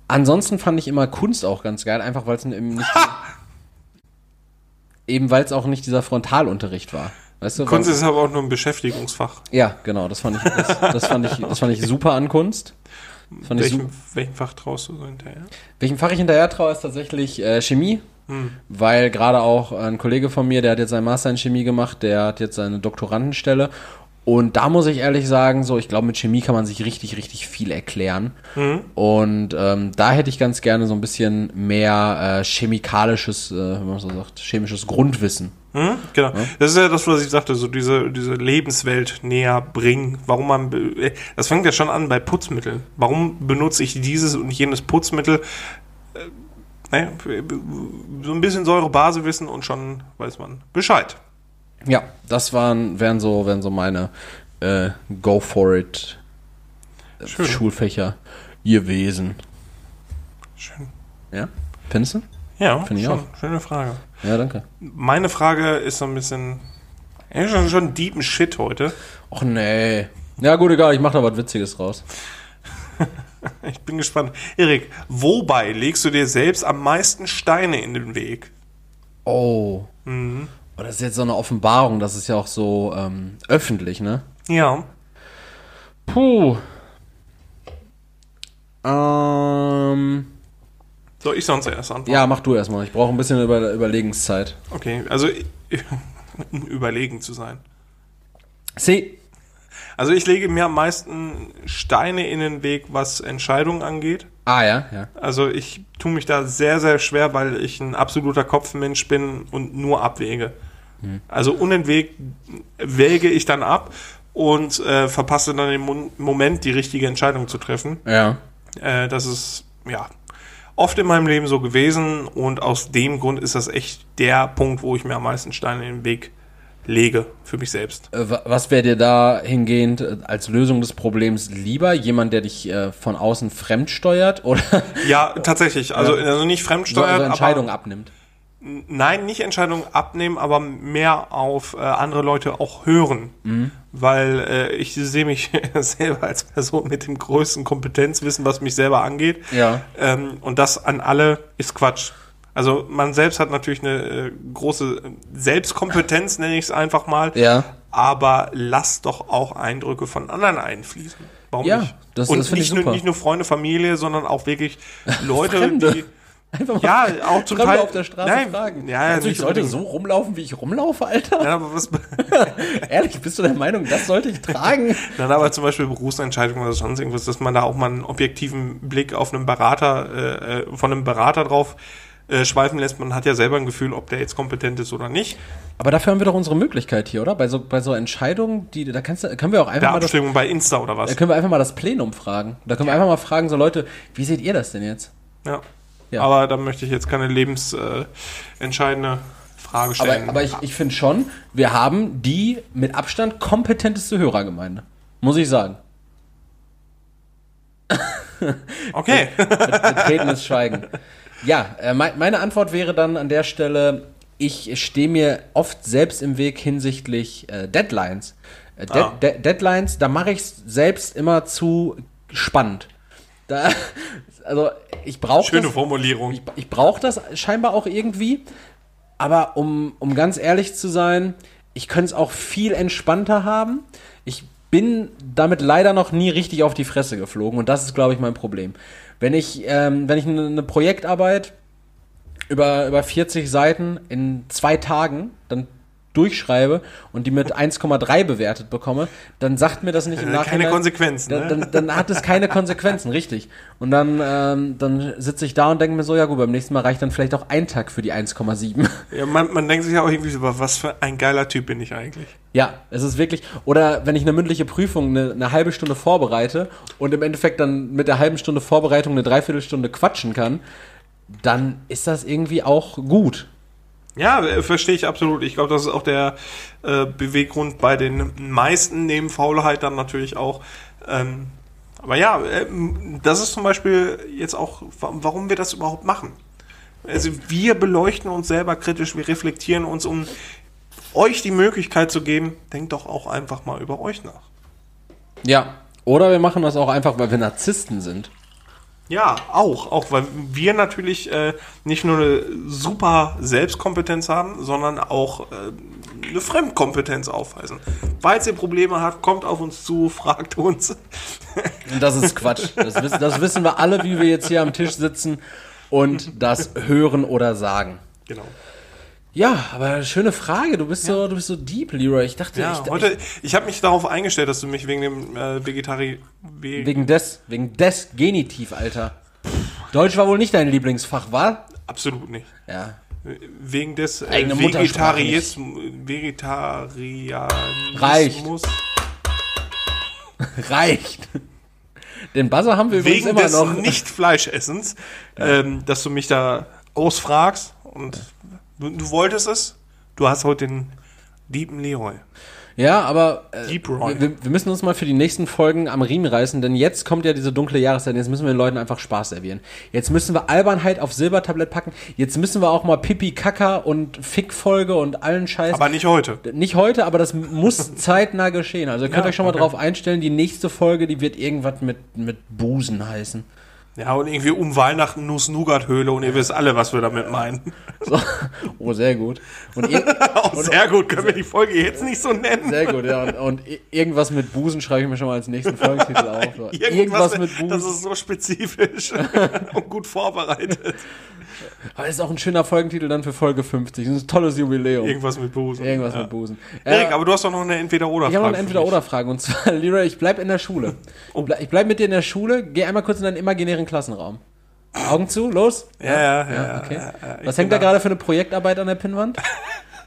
Ansonsten fand ich immer Kunst auch ganz geil, einfach weil es eben nicht. eben weil es auch nicht dieser Frontalunterricht war. Weißt du, Kunst ist aber auch nur ein Beschäftigungsfach. ja, genau, das fand ich, das, das fand ich, das fand ich super an Kunst. Welchem, welchem Fach traust du so hinterher? Welchem Fach ich hinterher traue, ist tatsächlich äh, Chemie. Weil gerade auch ein Kollege von mir, der hat jetzt seinen Master in Chemie gemacht, der hat jetzt seine Doktorandenstelle. Und da muss ich ehrlich sagen, so, ich glaube, mit Chemie kann man sich richtig, richtig viel erklären. Und ähm, da hätte ich ganz gerne so ein bisschen mehr äh, chemikalisches, äh, wie man so sagt, chemisches Grundwissen. Hm? Genau. Das ist ja das, was ich sagte, so diese, diese Lebenswelt näher bringen. Warum man, äh, das fängt ja schon an bei Putzmitteln. Warum benutze ich dieses und jenes Putzmittel? Äh, naja, so ein bisschen Säure-Base-Wissen und schon weiß man Bescheid. Ja, das waren, wären so, wären so meine äh, Go for it äh, Schön. Schulfächer gewesen. Schön. Ja? Findest du? Ja, Finde ich schon. auch. Schöne Frage. Ja, danke. Meine Frage ist so ein bisschen, ja, schon, schon deepen Shit heute. Och nee. Ja, gut, egal, ich mache da was Witziges raus. Ich bin gespannt. Erik, wobei legst du dir selbst am meisten Steine in den Weg? Oh. Oh, das ist jetzt so eine Offenbarung, das ist ja auch so ähm, öffentlich, ne? Ja. Puh. Ähm. Soll ich sonst erst antworten? Ja, mach du erstmal. Ich brauche ein bisschen Über Überlegenszeit. Okay, also um überlegen zu sein. See. Also ich lege mir am meisten Steine in den Weg, was Entscheidungen angeht. Ah, ja, ja. Also ich tue mich da sehr, sehr schwer, weil ich ein absoluter Kopfmensch bin und nur abwäge. Also unentwegt wäge ich dann ab und äh, verpasse dann den Moment, die richtige Entscheidung zu treffen. Ja. Äh, das ist, ja, oft in meinem Leben so gewesen und aus dem Grund ist das echt der Punkt, wo ich mir am meisten Steine in den Weg lege für mich selbst. Äh, wa- Was wäre dir da hingehend äh, als Lösung des Problems lieber? Jemand, der dich äh, von außen fremd steuert oder Ja, tatsächlich. Also, also nicht so, fremdsteuern, so Entscheidungen aber abnimmt? nein, nicht Entscheidungen abnehmen, aber mehr auf äh, andere Leute auch hören. Mhm. Weil äh, ich sehe mich selber als Person mit dem größten Kompetenzwissen, was mich selber angeht. Ja. Ähm, und das an alle ist Quatsch. Also man selbst hat natürlich eine äh, große Selbstkompetenz, nenne ich es einfach mal. Ja. Aber lass doch auch Eindrücke von anderen einfließen. Warum Ja, nicht? das- Und das nicht, nur, nicht nur Freunde, Familie, sondern auch wirklich Leute, die Einfach mal ja auch zum Fremde Teil auf der Straße Nein, fragen. Ja, ja, ich nicht sollte unbedingt. so rumlaufen, wie ich rumlaufe, Alter? Ja, aber was, Ehrlich, bist du der Meinung, das sollte ich tragen? dann aber zum Beispiel Berufsentscheidungen oder sonst irgendwas, dass man da auch mal einen objektiven Blick auf einen Berater, äh, äh, von einem Berater drauf äh, schweifen lässt. Man hat ja selber ein Gefühl, ob der jetzt kompetent ist oder nicht. Aber dafür haben wir doch unsere Möglichkeit hier, oder? Bei so, bei so Entscheidungen, die, da kannst du, können wir auch einfach Der mal das, bei Insta oder was? da können wir einfach mal das Plenum fragen. Da können wir einfach mal fragen, so Leute, wie seht ihr das denn jetzt? Ja. Ja. Aber da möchte ich jetzt keine lebensentscheidende äh, Frage Aber, stellen. aber ich, ich finde schon, wir haben die mit Abstand kompetenteste Hörergemeinde. Muss ich sagen. okay. Betretenes Schweigen. Ja, äh, mei- meine Antwort wäre dann an der Stelle, ich stehe mir oft selbst im Weg hinsichtlich äh, Deadlines. Äh, De Ah. De Deadlines, da mache ich es selbst immer zu spannend. Da, also ich brauche Schöne das, Formulierung. ich, ich brauche das scheinbar auch irgendwie. Aber um, um ganz ehrlich zu sein, ich könnte es auch viel entspannter haben. Ich bin damit leider noch nie richtig auf die Fresse geflogen und das ist, glaube ich, mein Problem. Wenn ich, ähm, wenn ich eine, Projektarbeit über, über 40 Seiten in zwei Tagen dann durchschreibe und die mit 1,3 bewertet bekomme, dann sagt mir das nicht im Äh, Nachhinein. keine Konsequenzen, Dann, ne? dann, dann hat es keine Konsequenzen, richtig. Und dann, ähm, dann sitze ich da und denke mir so, ja gut, beim nächsten Mal reicht dann vielleicht auch ein Tag für die 1,7. Ja, man, man denkt sich ja auch irgendwie so, was für ein geiler Typ bin ich eigentlich. Ja, es ist wirklich. Oder wenn ich eine mündliche Prüfung eine, eine halbe Stunde vorbereite und im Endeffekt dann mit der halben Stunde Vorbereitung eine Dreiviertelstunde quatschen kann, dann ist das irgendwie auch gut. Ja, äh, verstehe ich absolut. Ich glaube, das ist auch der äh, Beweggrund bei den meisten, neben Faulheit dann natürlich auch. Ähm, aber ja, ähm, das ist zum Beispiel jetzt auch, wa- warum wir das überhaupt machen. Also wir beleuchten uns selber kritisch, wir reflektieren uns, um euch die Möglichkeit zu geben, denkt doch auch einfach mal über euch nach. Ja. Oder wir machen das auch einfach, weil wir Narzissten sind. Ja, auch, auch, weil wir natürlich äh, nicht nur eine super Selbstkompetenz haben, sondern auch äh, eine Fremdkompetenz aufweisen. Falls ihr Probleme habt, kommt auf uns zu, fragt uns. Das ist Quatsch. Das wissen, das wissen wir alle, wie wir jetzt hier am Tisch sitzen und das hören oder sagen. genau. Ja, aber schöne Frage. Du bist so, du bist so deep, Leroy. Ich dachte, Ja, ich, heute, ich habe mich darauf eingestellt, dass du mich wegen dem äh, Vegetari... Ve wegen des, wegen des Genitiv, Alter. Deutsch war wohl nicht dein Lieblingsfach, war? Absolut nicht. Ja. Wegen des äh, Vegetarismus... Vegetarianismus... Reicht. Reicht. Den Buzzer haben wir übrigens Wegen immer des noch. Nicht-Fleischessens, ähm, dass du mich da ausfragst und du, du wolltest es. Du hast heute den lieben Leroy. Ja, aber äh, Deep Roy. wir, wir müssen uns mal für die nächsten Folgen am Riemen reißen, denn jetzt kommt ja diese dunkle Jahreszeit. Jetzt müssen wir den Leuten einfach Spaß servieren. Jetzt müssen wir Albernheit auf Silbertablett packen. Jetzt müssen wir auch mal Pipi, Kaka und Fick-Folge und allen Scheiß. Aber nicht heute. nicht heute, aber das muss zeitnah geschehen. Also ihr könnt Ja, euch schon mal okay. drauf einstellen, die nächste Folge, die wird irgendwas mit, mit Busen heißen. Ja, und irgendwie um Weihnachten Nuss-Nougat-Höhle und ihr wisst alle, was wir damit meinen. So. Oh, sehr gut. Und Oh, sehr gut, können wir die Folge jetzt nicht so nennen. sehr gut, ja. Und, und irgendwas mit Busen schreibe ich mir schon mal als nächsten Folgentitel auf. So. Irgendwas, mit Busen. Das ist so spezifisch und gut vorbereitet. Aber das ist auch ein schöner Folgentitel dann für Folge 50. Das ist ein tolles Jubiläum. Irgendwas mit Busen. Irgendwas ja. mit Busen. Erik, Äh, aber du hast doch noch eine Entweder-Oder-Frage. ich habe noch eine. Entweder-Oder-Frage. Und zwar, Leroy, ich bleib in der Schule. Oh. Ich bleib mit dir in der Schule. Geh einmal kurz in deinen imaginären Klassenraum. Augen zu, los. Ja, ja, ja. ja, Okay. ja, Was hängt da gerade für eine Projektarbeit an der Pinnwand?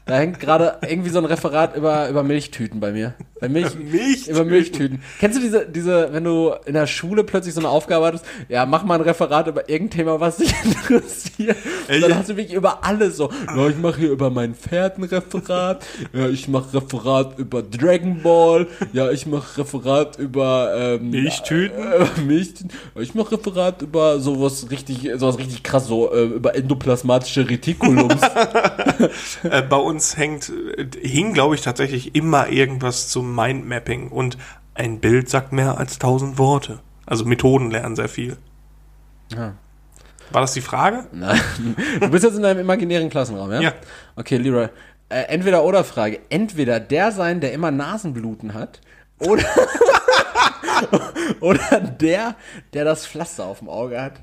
Da hängt gerade irgendwie so ein Referat über, über Milchtüten bei mir. Bei Milch, Milchtüten? Über Milchtüten. Kennst du diese, diese, wenn du in der Schule plötzlich so eine Aufgabe hattest, ja, mach mal ein Referat über irgendein Thema, was dich interessiert. Und dann hast du wirklich über alles so, ja, ich mache hier über mein Pferd ein Referat, ja, ich mache Referat über Dragon Ball, ja, ich mache Referat über ähm, Milchtüten? äh, Milchtüten. Ich mache Referat über sowas richtig, sowas richtig krass, so äh, über endoplasmatische Reticulums. Äh, bei uns hängt, äh, hing, glaube ich, tatsächlich immer irgendwas zum Mindmapping und ein Bild sagt mehr als tausend Worte. Also Methoden lernen sehr viel. Ja. War das die Frage? Nein. Du bist jetzt in deinem imaginären Klassenraum, ja? Ja. Okay, Leroy. Äh, entweder oder Frage. Entweder der sein, der immer Nasenbluten hat, oder, oder der, der das Pflaster auf dem Auge hat.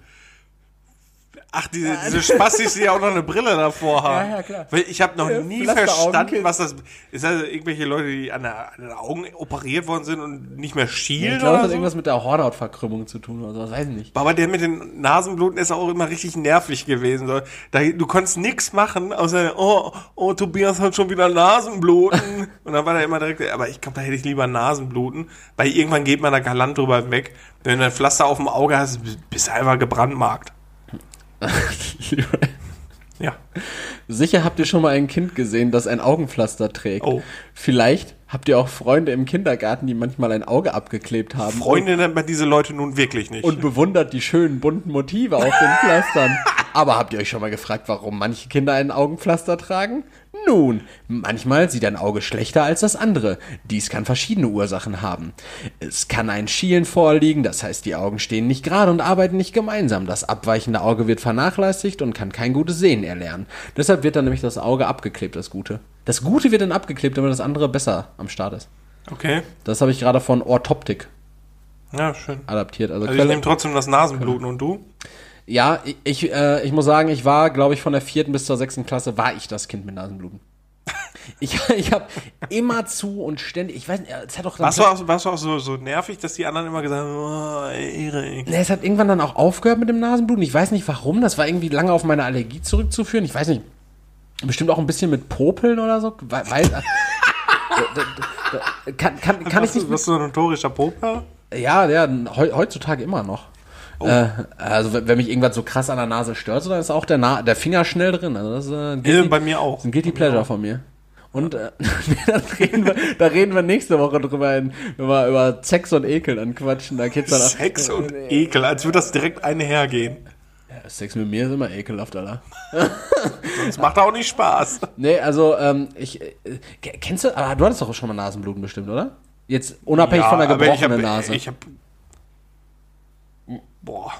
Ach, diese, diese Spastis, die ja auch noch eine Brille davor haben. Ja, ja, klar. Weil ich habe noch Ja, nie verstanden, was das ist. Also irgendwelche Leute, die an, der, an den Augen operiert worden sind und nicht mehr schielen Ich glaube, das oder hat so. irgendwas mit der Hornhautverkrümmung zu tun oder so, weiß ich nicht. Aber der mit den Nasenbluten ist auch immer richtig nervig gewesen. So, Da, du konntest nichts machen, außer, oh, oh, Tobias hat schon wieder Nasenbluten. Und dann war er immer direkt, aber ich glaube, da hätte ich lieber Nasenbluten, weil irgendwann geht man da galant drüber weg. Wenn du ein Pflaster auf dem Auge hast, bist du einfach gebrandmarkt. Ja. Sicher habt ihr schon mal ein Kind gesehen, das ein Augenpflaster trägt. Oh. Vielleicht habt ihr auch Freunde im Kindergarten, die manchmal ein Auge abgeklebt haben. Freunde nennt man diese Leute nun wirklich nicht. und bewundert die schönen bunten Motive auf den Pflastern. Aber habt ihr euch schon mal gefragt, warum manche Kinder ein Augenpflaster tragen? Nun, manchmal sieht ein Auge schlechter als das andere. Dies kann verschiedene Ursachen haben. Es kann ein Schielen vorliegen, das heißt, die Augen stehen nicht gerade und arbeiten nicht gemeinsam. Das abweichende Auge wird vernachlässigt und kann kein gutes Sehen erlernen. Deshalb wird dann nämlich das Auge abgeklebt, das Gute. Das Gute wird dann abgeklebt, damit das andere besser am Start ist. okay. Das habe ich gerade von Orthoptik Ja, schön. adaptiert. Also, Also ich nehme trotzdem das Nasenbluten und du? Ja, ich, äh, ich muss sagen, ich war, glaube ich, von der vierten bis zur sechsten Klasse war ich das Kind mit Nasenbluten. Ich, ich habe immer zu und ständig, ich weiß nicht, es hat auch dann, Warst du auch, warst du auch so, so nervig, dass die anderen immer gesagt haben, oh, Erik. Nee, es hat irgendwann dann auch aufgehört mit dem Nasenbluten. Ich weiß nicht warum, das war irgendwie lange auf meine Allergie zurückzuführen. Ich weiß nicht, bestimmt auch ein bisschen mit Popeln oder so, weil, äh, da, kann, kann, kann ich nicht du, warst du ein notorischer Poker? Ja, ja, heu, heutzutage immer noch. Äh, also wenn, mich irgendwas so krass an der Nase stört, so, dann ist auch der, Na der Finger schnell drin. Also das ist äh, ein Ja, Guilty, bei mir auch. ein Guilty Pleasure von mir. Und äh, da, reden wir, da reden wir nächste Woche drüber, wenn wir über Sex und Ekel dann quatschen. Da geht's dann Sex und Ekel, als würde das direkt einhergehen. Sex mit mir ist immer ekelhaft, Alter. Das macht auch nicht Spaß. Nee, also, ähm, ich, äh, ke- kennst du, aber du hattest doch schon mal Nasenbluten bestimmt, oder? Jetzt unabhängig von der gebrochenen Nase. Ich hab, boah.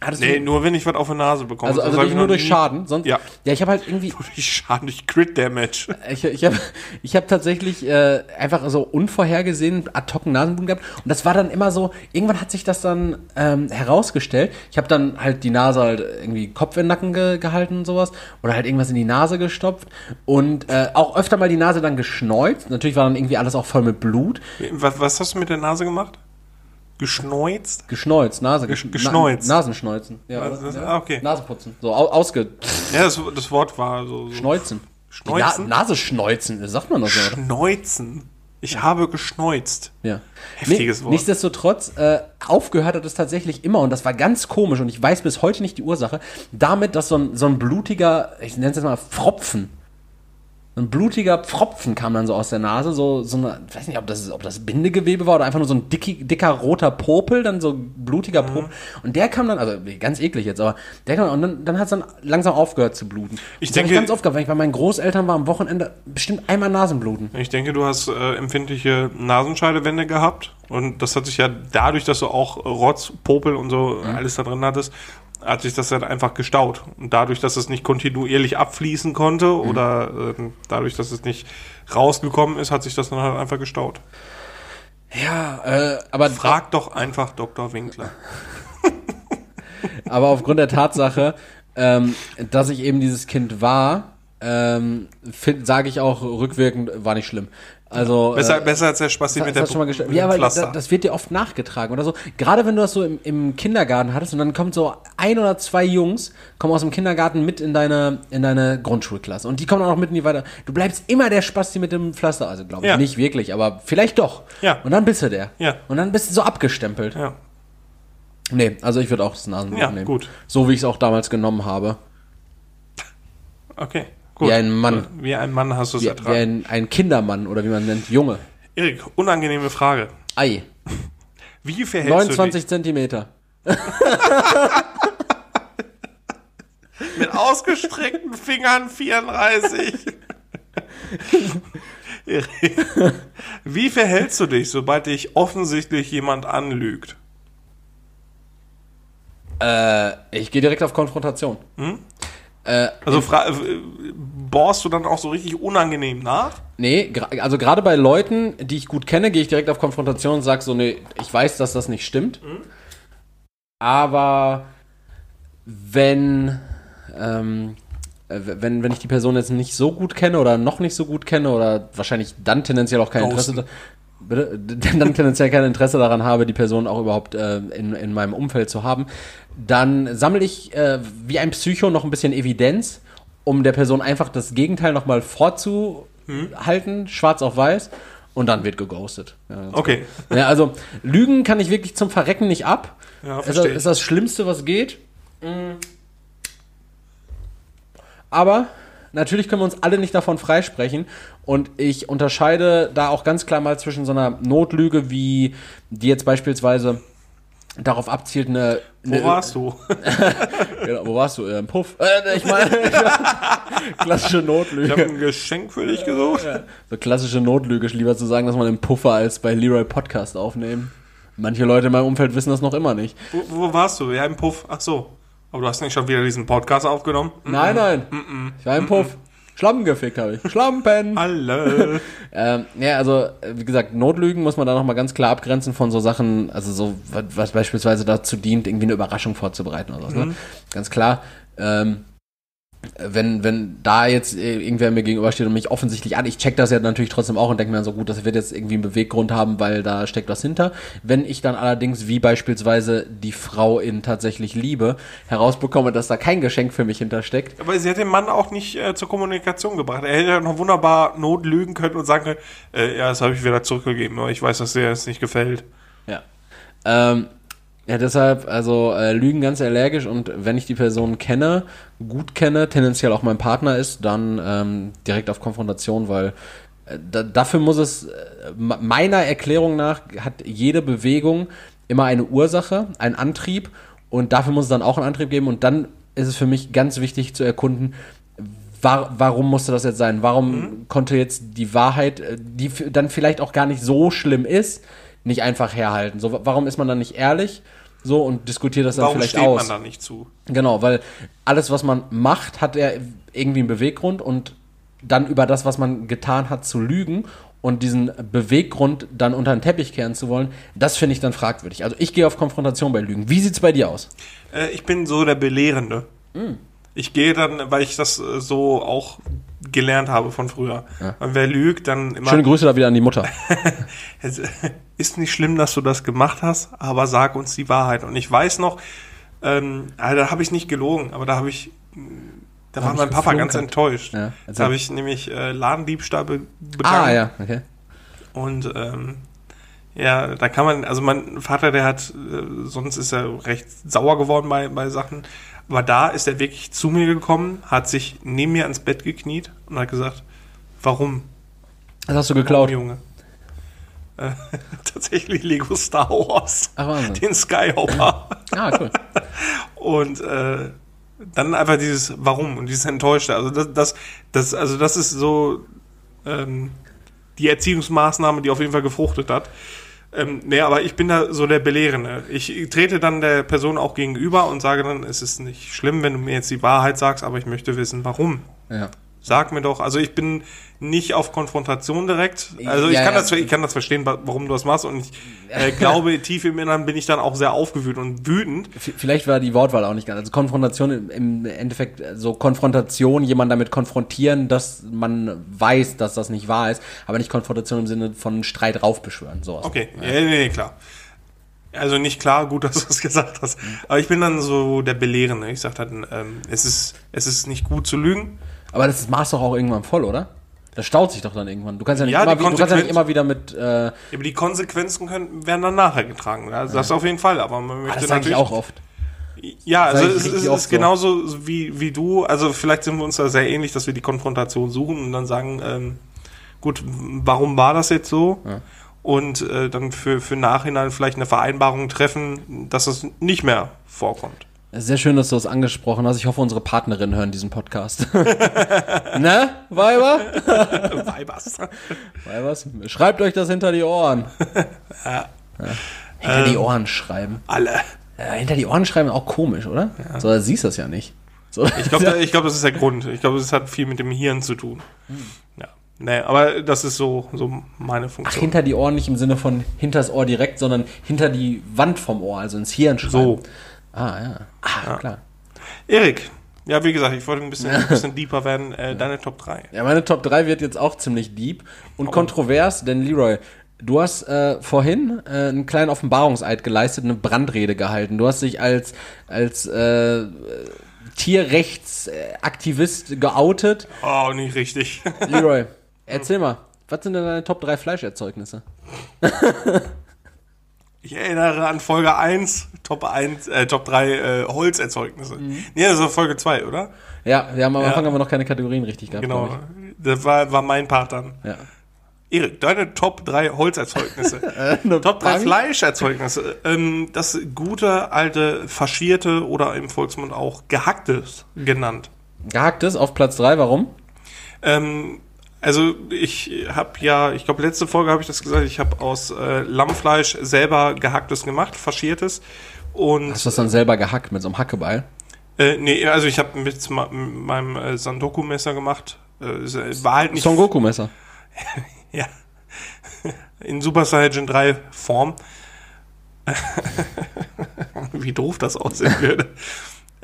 Hattest Nee, nur wenn ich was auf die Nase bekomme. also, also wirklich ich nur durch nie- Schaden, sonst, Ja. ja, ich habe halt irgendwie, Durch Schaden, durch Crit Damage. Ich, ich habe ich hab tatsächlich äh, einfach so unvorhergesehen ad hoc Nasenbluten gehabt. Und das war dann immer so, irgendwann hat sich das dann ähm, herausgestellt. Ich habe dann halt die Nase halt irgendwie Kopf in den Nacken ge gehalten und sowas. Oder halt irgendwas in die Nase gestopft. Und äh, auch öfter mal die Nase dann geschneuzt. Natürlich war dann irgendwie alles auch voll mit Blut. Was, was hast du mit der Nase gemacht? Geschneuzt? Geschneuzt, Nase Gesch- gesch- geschneuzt. Na Nasenschneuzen. Ja, ist- ja. okay. Nasenputzen. So au ausge... Ja, das, das Wort war so. so Schneuzen. Schneuzen? Na Nase schneuzen, das sagt man doch so. Schneuzen. Ich habe geschneuzt. Ja. Heftiges nee, Wort. Nichtsdestotrotz, äh, aufgehört hat es tatsächlich immer, und das war ganz komisch, und ich weiß bis heute nicht die Ursache, damit, dass so ein, so ein blutiger, ich nenne es jetzt mal Pfropfen, ein blutiger Pfropfen kam dann so aus der Nase, so, so eine, ich weiß nicht, ob das, ob das Bindegewebe war oder einfach nur so ein dicki, dicker roter Popel, dann so blutiger Mhm. Popel. Und der kam dann, also ganz eklig jetzt, aber der kam, und dann, dann hat es dann langsam aufgehört zu bluten. Ich das denke- ganz oft gehabt, weil ich bei meinen Großeltern war am Wochenende bestimmt einmal Nasenbluten. Ich denke, du hast äh, empfindliche Nasenscheidewände gehabt. Und das hat sich ja dadurch, dass du auch Rotz, Popel und so Mhm. alles da drin hattest, hat sich das halt einfach gestaut. Und dadurch, dass es nicht kontinuierlich abfließen konnte Mhm. oder ähm, dadurch, dass es nicht rausgekommen ist, hat sich das dann halt einfach gestaut. Ja, äh, aber Frag doch einfach Dr. Winkler. Aber aufgrund der Tatsache, ähm, dass ich eben dieses Kind war, ähm, sage ich auch rückwirkend, war nicht schlimm. Also Besser, äh, besser als der das, mit der schon mit Ja, aber das, das wird dir oft nachgetragen oder so. Gerade wenn du das so im, im Kindergarten hattest und dann kommt so ein oder zwei Jungs, kommen aus dem Kindergarten mit in deine, in deine Grundschulklasse und die kommen auch noch mit in die weiter. Du bleibst immer der Spasti mit dem Pflaster, also glaube ich Ja. nicht wirklich, aber vielleicht doch. Ja. Und dann bist du der. Ja. Und dann bist du so abgestempelt. ja. Nee, also ich würde auch das Nasenbluten Ja, nehmen. gut. So wie ich es auch damals genommen habe. Okay, gut. Wie ein Mann. Wie ein Mann hast du es Wie, wie ertragen. ein, ein Kindermann oder wie man nennt, Junge. Erik, unangenehme Frage. Ei. Wie verhältst du 29 Zentimeter. dich mit ausgestreckten Fingern 34? Erik, wie verhältst du dich, sobald dich offensichtlich jemand anlügt? Äh, ich gehe direkt auf Konfrontation. Äh, Also äh, bohrst du dann auch so richtig unangenehm nach? nee, also gerade bei Leuten, die ich gut kenne, gehe ich direkt auf Konfrontation und sage so, nee, ich weiß, dass das nicht stimmt. Aber wenn, ähm, äh, wenn, wenn ich die Person jetzt nicht so gut kenne oder noch nicht so gut kenne oder wahrscheinlich dann tendenziell auch kein. Interesse, bitte, dann tendenziell kein Interesse daran habe, die Person auch überhaupt äh, in, in meinem Umfeld zu haben, dann sammle ich äh, wie ein Psycho noch ein bisschen Evidenz, um der Person einfach das Gegenteil nochmal vorzuhalten, schwarz auf weiß, und dann wird geghostet. Ja, Okay. ja, also Lügen kann ich wirklich zum Verrecken nicht ab. Ja, ist, das, ist das Schlimmste, was geht. Mm. Aber natürlich können wir uns alle nicht davon freisprechen. Und ich unterscheide da auch ganz klar mal zwischen so einer Notlüge, wie die jetzt beispielsweise darauf abzielt, eine. Wo eine warst du? Genau, wo warst du? Im Puff. Äh, ich meine, klassische Notlüge. Ich habe ein Geschenk für dich gesucht. So klassische Notlüge, lieber zu sagen, dass man im Puffer als bei Leroy Podcast aufnehmen. Manche Leute in meinem Umfeld wissen das noch immer nicht. Wo, wo warst du? Ja, im Puff. Ach so. Aber du hast nicht schon wieder diesen Podcast aufgenommen? Nein, nein. Ich war im Puff. Schlampen gefickt habe ich. Schlampen. Alle. Ähm, ja, also, wie gesagt, Notlügen muss man da nochmal ganz klar abgrenzen von so Sachen, also so, was, was beispielsweise dazu dient, irgendwie eine Überraschung vorzubereiten oder so. Ne? Ganz klar. Ähm, wenn, wenn da jetzt äh, irgendwer mir gegenübersteht und mich offensichtlich an, ich check das ja natürlich trotzdem auch und denke mir dann so gut, das wird jetzt irgendwie einen Beweggrund haben, weil da steckt was hinter. Wenn ich dann allerdings, wie beispielsweise die Frau in tatsächlich Liebe, herausbekomme, dass da kein Geschenk für mich hintersteckt, Aber sie hat den Mann auch nicht äh, zur Kommunikation gebracht. Er hätte ja noch wunderbar notlügen können und sagen können, äh, ja, das habe ich wieder zurückgegeben, aber ich weiß, dass dir das nicht gefällt. Ja. Ähm, ja, deshalb, also äh, Lügen ganz allergisch und wenn ich die Person kenne, gut kenne, tendenziell auch mein Partner ist, dann ähm, direkt auf Konfrontation, weil äh, da, dafür muss es, äh, me- meiner Erklärung nach, hat jede Bewegung immer eine Ursache, einen Antrieb Und dafür muss es dann auch einen Antrieb geben. Und dann ist es für mich ganz wichtig zu erkunden, war, warum musste das jetzt sein? Warum Mhm. konnte jetzt die Wahrheit, äh, die dann vielleicht auch gar nicht so schlimm ist, nicht einfach herhalten? So, wa- warum ist man dann nicht ehrlich? So und diskutiert das dann Warum vielleicht steht aus? man da nicht zu? Genau, weil alles, was man macht, hat ja irgendwie einen Beweggrund und dann über das, was man getan hat, zu lügen und diesen Beweggrund dann unter den Teppich kehren zu wollen, das finde ich dann fragwürdig. Also ich gehe auf Konfrontation bei Lügen. Wie sieht's bei dir aus? Äh, ich bin so der Belehrende. Hm. Ich gehe dann, weil ich das äh, so auch gelernt habe von früher. Und wer lügt, dann immer. Schöne Grüße da wieder an die Mutter. Es ist nicht schlimm, dass du das gemacht hast, aber sag uns die Wahrheit. Und ich weiß noch, ähm, also da habe ich nicht gelogen, aber da habe ich, da war hab mein ich Papa ganz geflunkert. enttäuscht. Ja, da habe ich nämlich äh, Ladendiebstahl be begangen. ah, ja, okay. Und ähm, ja, da kann man, also mein Vater, der hat, äh, sonst ist er recht sauer geworden bei, bei Sachen. Aber da ist er wirklich zu mir gekommen, hat sich neben mir ans Bett gekniet und hat gesagt, warum? Das hast du geklaut. Junge. Äh, tatsächlich Lego Star Wars. Ach, Wahnsinn. Den Skyhopper. Ah, cool. Und äh, dann einfach dieses Warum und dieses Enttäuschte. Also das, das, das, also das ist so ähm, die Erziehungsmaßnahme, die auf jeden Fall gefruchtet hat. Ähm, nee, aber ich bin da so der Belehrende. Ich trete dann der Person auch gegenüber und sage dann, es ist nicht schlimm, wenn du mir jetzt die Wahrheit sagst, aber ich möchte wissen, warum. Ja. Sag mir doch, also ich bin nicht auf Konfrontation direkt. Also ich Ja, kann ja. das, ich kann das verstehen, wa- warum du das machst und ich äh, glaube, tief im Inneren bin ich dann auch sehr aufgewühlt und wütend. Vielleicht war die Wortwahl auch nicht ganz. Also Konfrontation im- Endeffekt, so Konfrontation, jemanden damit konfrontieren, dass man weiß, dass das nicht wahr ist, aber nicht Konfrontation im Sinne von Streit raufbeschwören. Sowas. Okay, ja. nee, nee, klar. Also nicht klar, gut, dass du es gesagt hast. Aber ich bin dann so der Belehrende. Ich sag dann, ähm, es ist, es ist nicht gut zu lügen. Aber das macht doch auch irgendwann voll, oder? Das staut sich doch dann irgendwann. Du kannst ja nicht, Ja, immer, wie- du kannst ja nicht immer wieder mit, äh, Aber die Konsequenzen können, werden dann nachher getragen. Also das auf jeden Fall. Aber man ah, möchte das sage ich natürlich auch oft. Ja, Das also es ist, ist so. genauso wie, wie du. Also vielleicht sind wir uns da sehr ähnlich, dass wir die Konfrontation suchen und dann sagen, ähm, gut, warum war das jetzt so? Und äh, dann für, für Nachhinein vielleicht eine Vereinbarung treffen, dass es nicht mehr vorkommt. Sehr schön, dass du das angesprochen hast. Ich hoffe, unsere Partnerinnen hören diesen Podcast. ne, Weiber? Weibers. Weibers? Schreibt euch das hinter die Ohren. Ja. Hinter die Ohren schreiben. Alle. Äh, hinter die Ohren schreiben auch komisch, oder? So, da siehst du das ja nicht. So, Ich glaube, ich glaub, das ist der Grund. Ich glaube, es hat viel mit dem Hirn zu tun. Ja. Nee, aber das ist so, so meine Ach, Funktion. hinter die Ohren nicht im Sinne von hinters Ohr direkt, sondern hinter die Wand vom Ohr, also ins Hirn schreiben. So. Ah, ja. Ah, klar. Erik, ja, wie gesagt, ich wollte ein bisschen, ein bisschen deeper werden. Äh, deine Top 3. Ja, meine Top 3 wird jetzt auch ziemlich deep und kontrovers, denn Leroy, du hast äh, vorhin äh, einen kleinen Offenbarungseid geleistet, eine Brandrede gehalten. Du hast dich als, als äh, Tierrechtsaktivist geoutet. Oh, nicht richtig. Leroy, erzähl mal, was sind denn deine Top 3 Fleischerzeugnisse? Ich erinnere an Folge 1, Top 1, äh, Top 3 äh, Holzerzeugnisse. Nee, das war Folge 2, oder? Ja, wir haben am Ja. Anfang aber noch keine Kategorien richtig gehabt. Genau. Das war, war mein Part dann. Ja. Erik, deine Top 3 Holzerzeugnisse. Eine Top 3 Bank? Fleischerzeugnisse. Ähm, das gute, alte, faschierte oder im Volksmund auch gehacktes genannt. Gehacktes auf Platz 3, warum? Ähm, also ich habe ja, ich glaube letzte Folge habe ich das gesagt, ich habe aus äh, Lammfleisch selber gehacktes gemacht, faschiertes. Und Hast du das dann selber gehackt mit so einem Hackebeil? Äh, nee, also ich habe mit meinem äh, Sandoku-Messer gemacht. Äh, war halt nicht. Son Goku Messer. Ja. In Super Saiyan 3 Form. Wie doof das aussehen würde.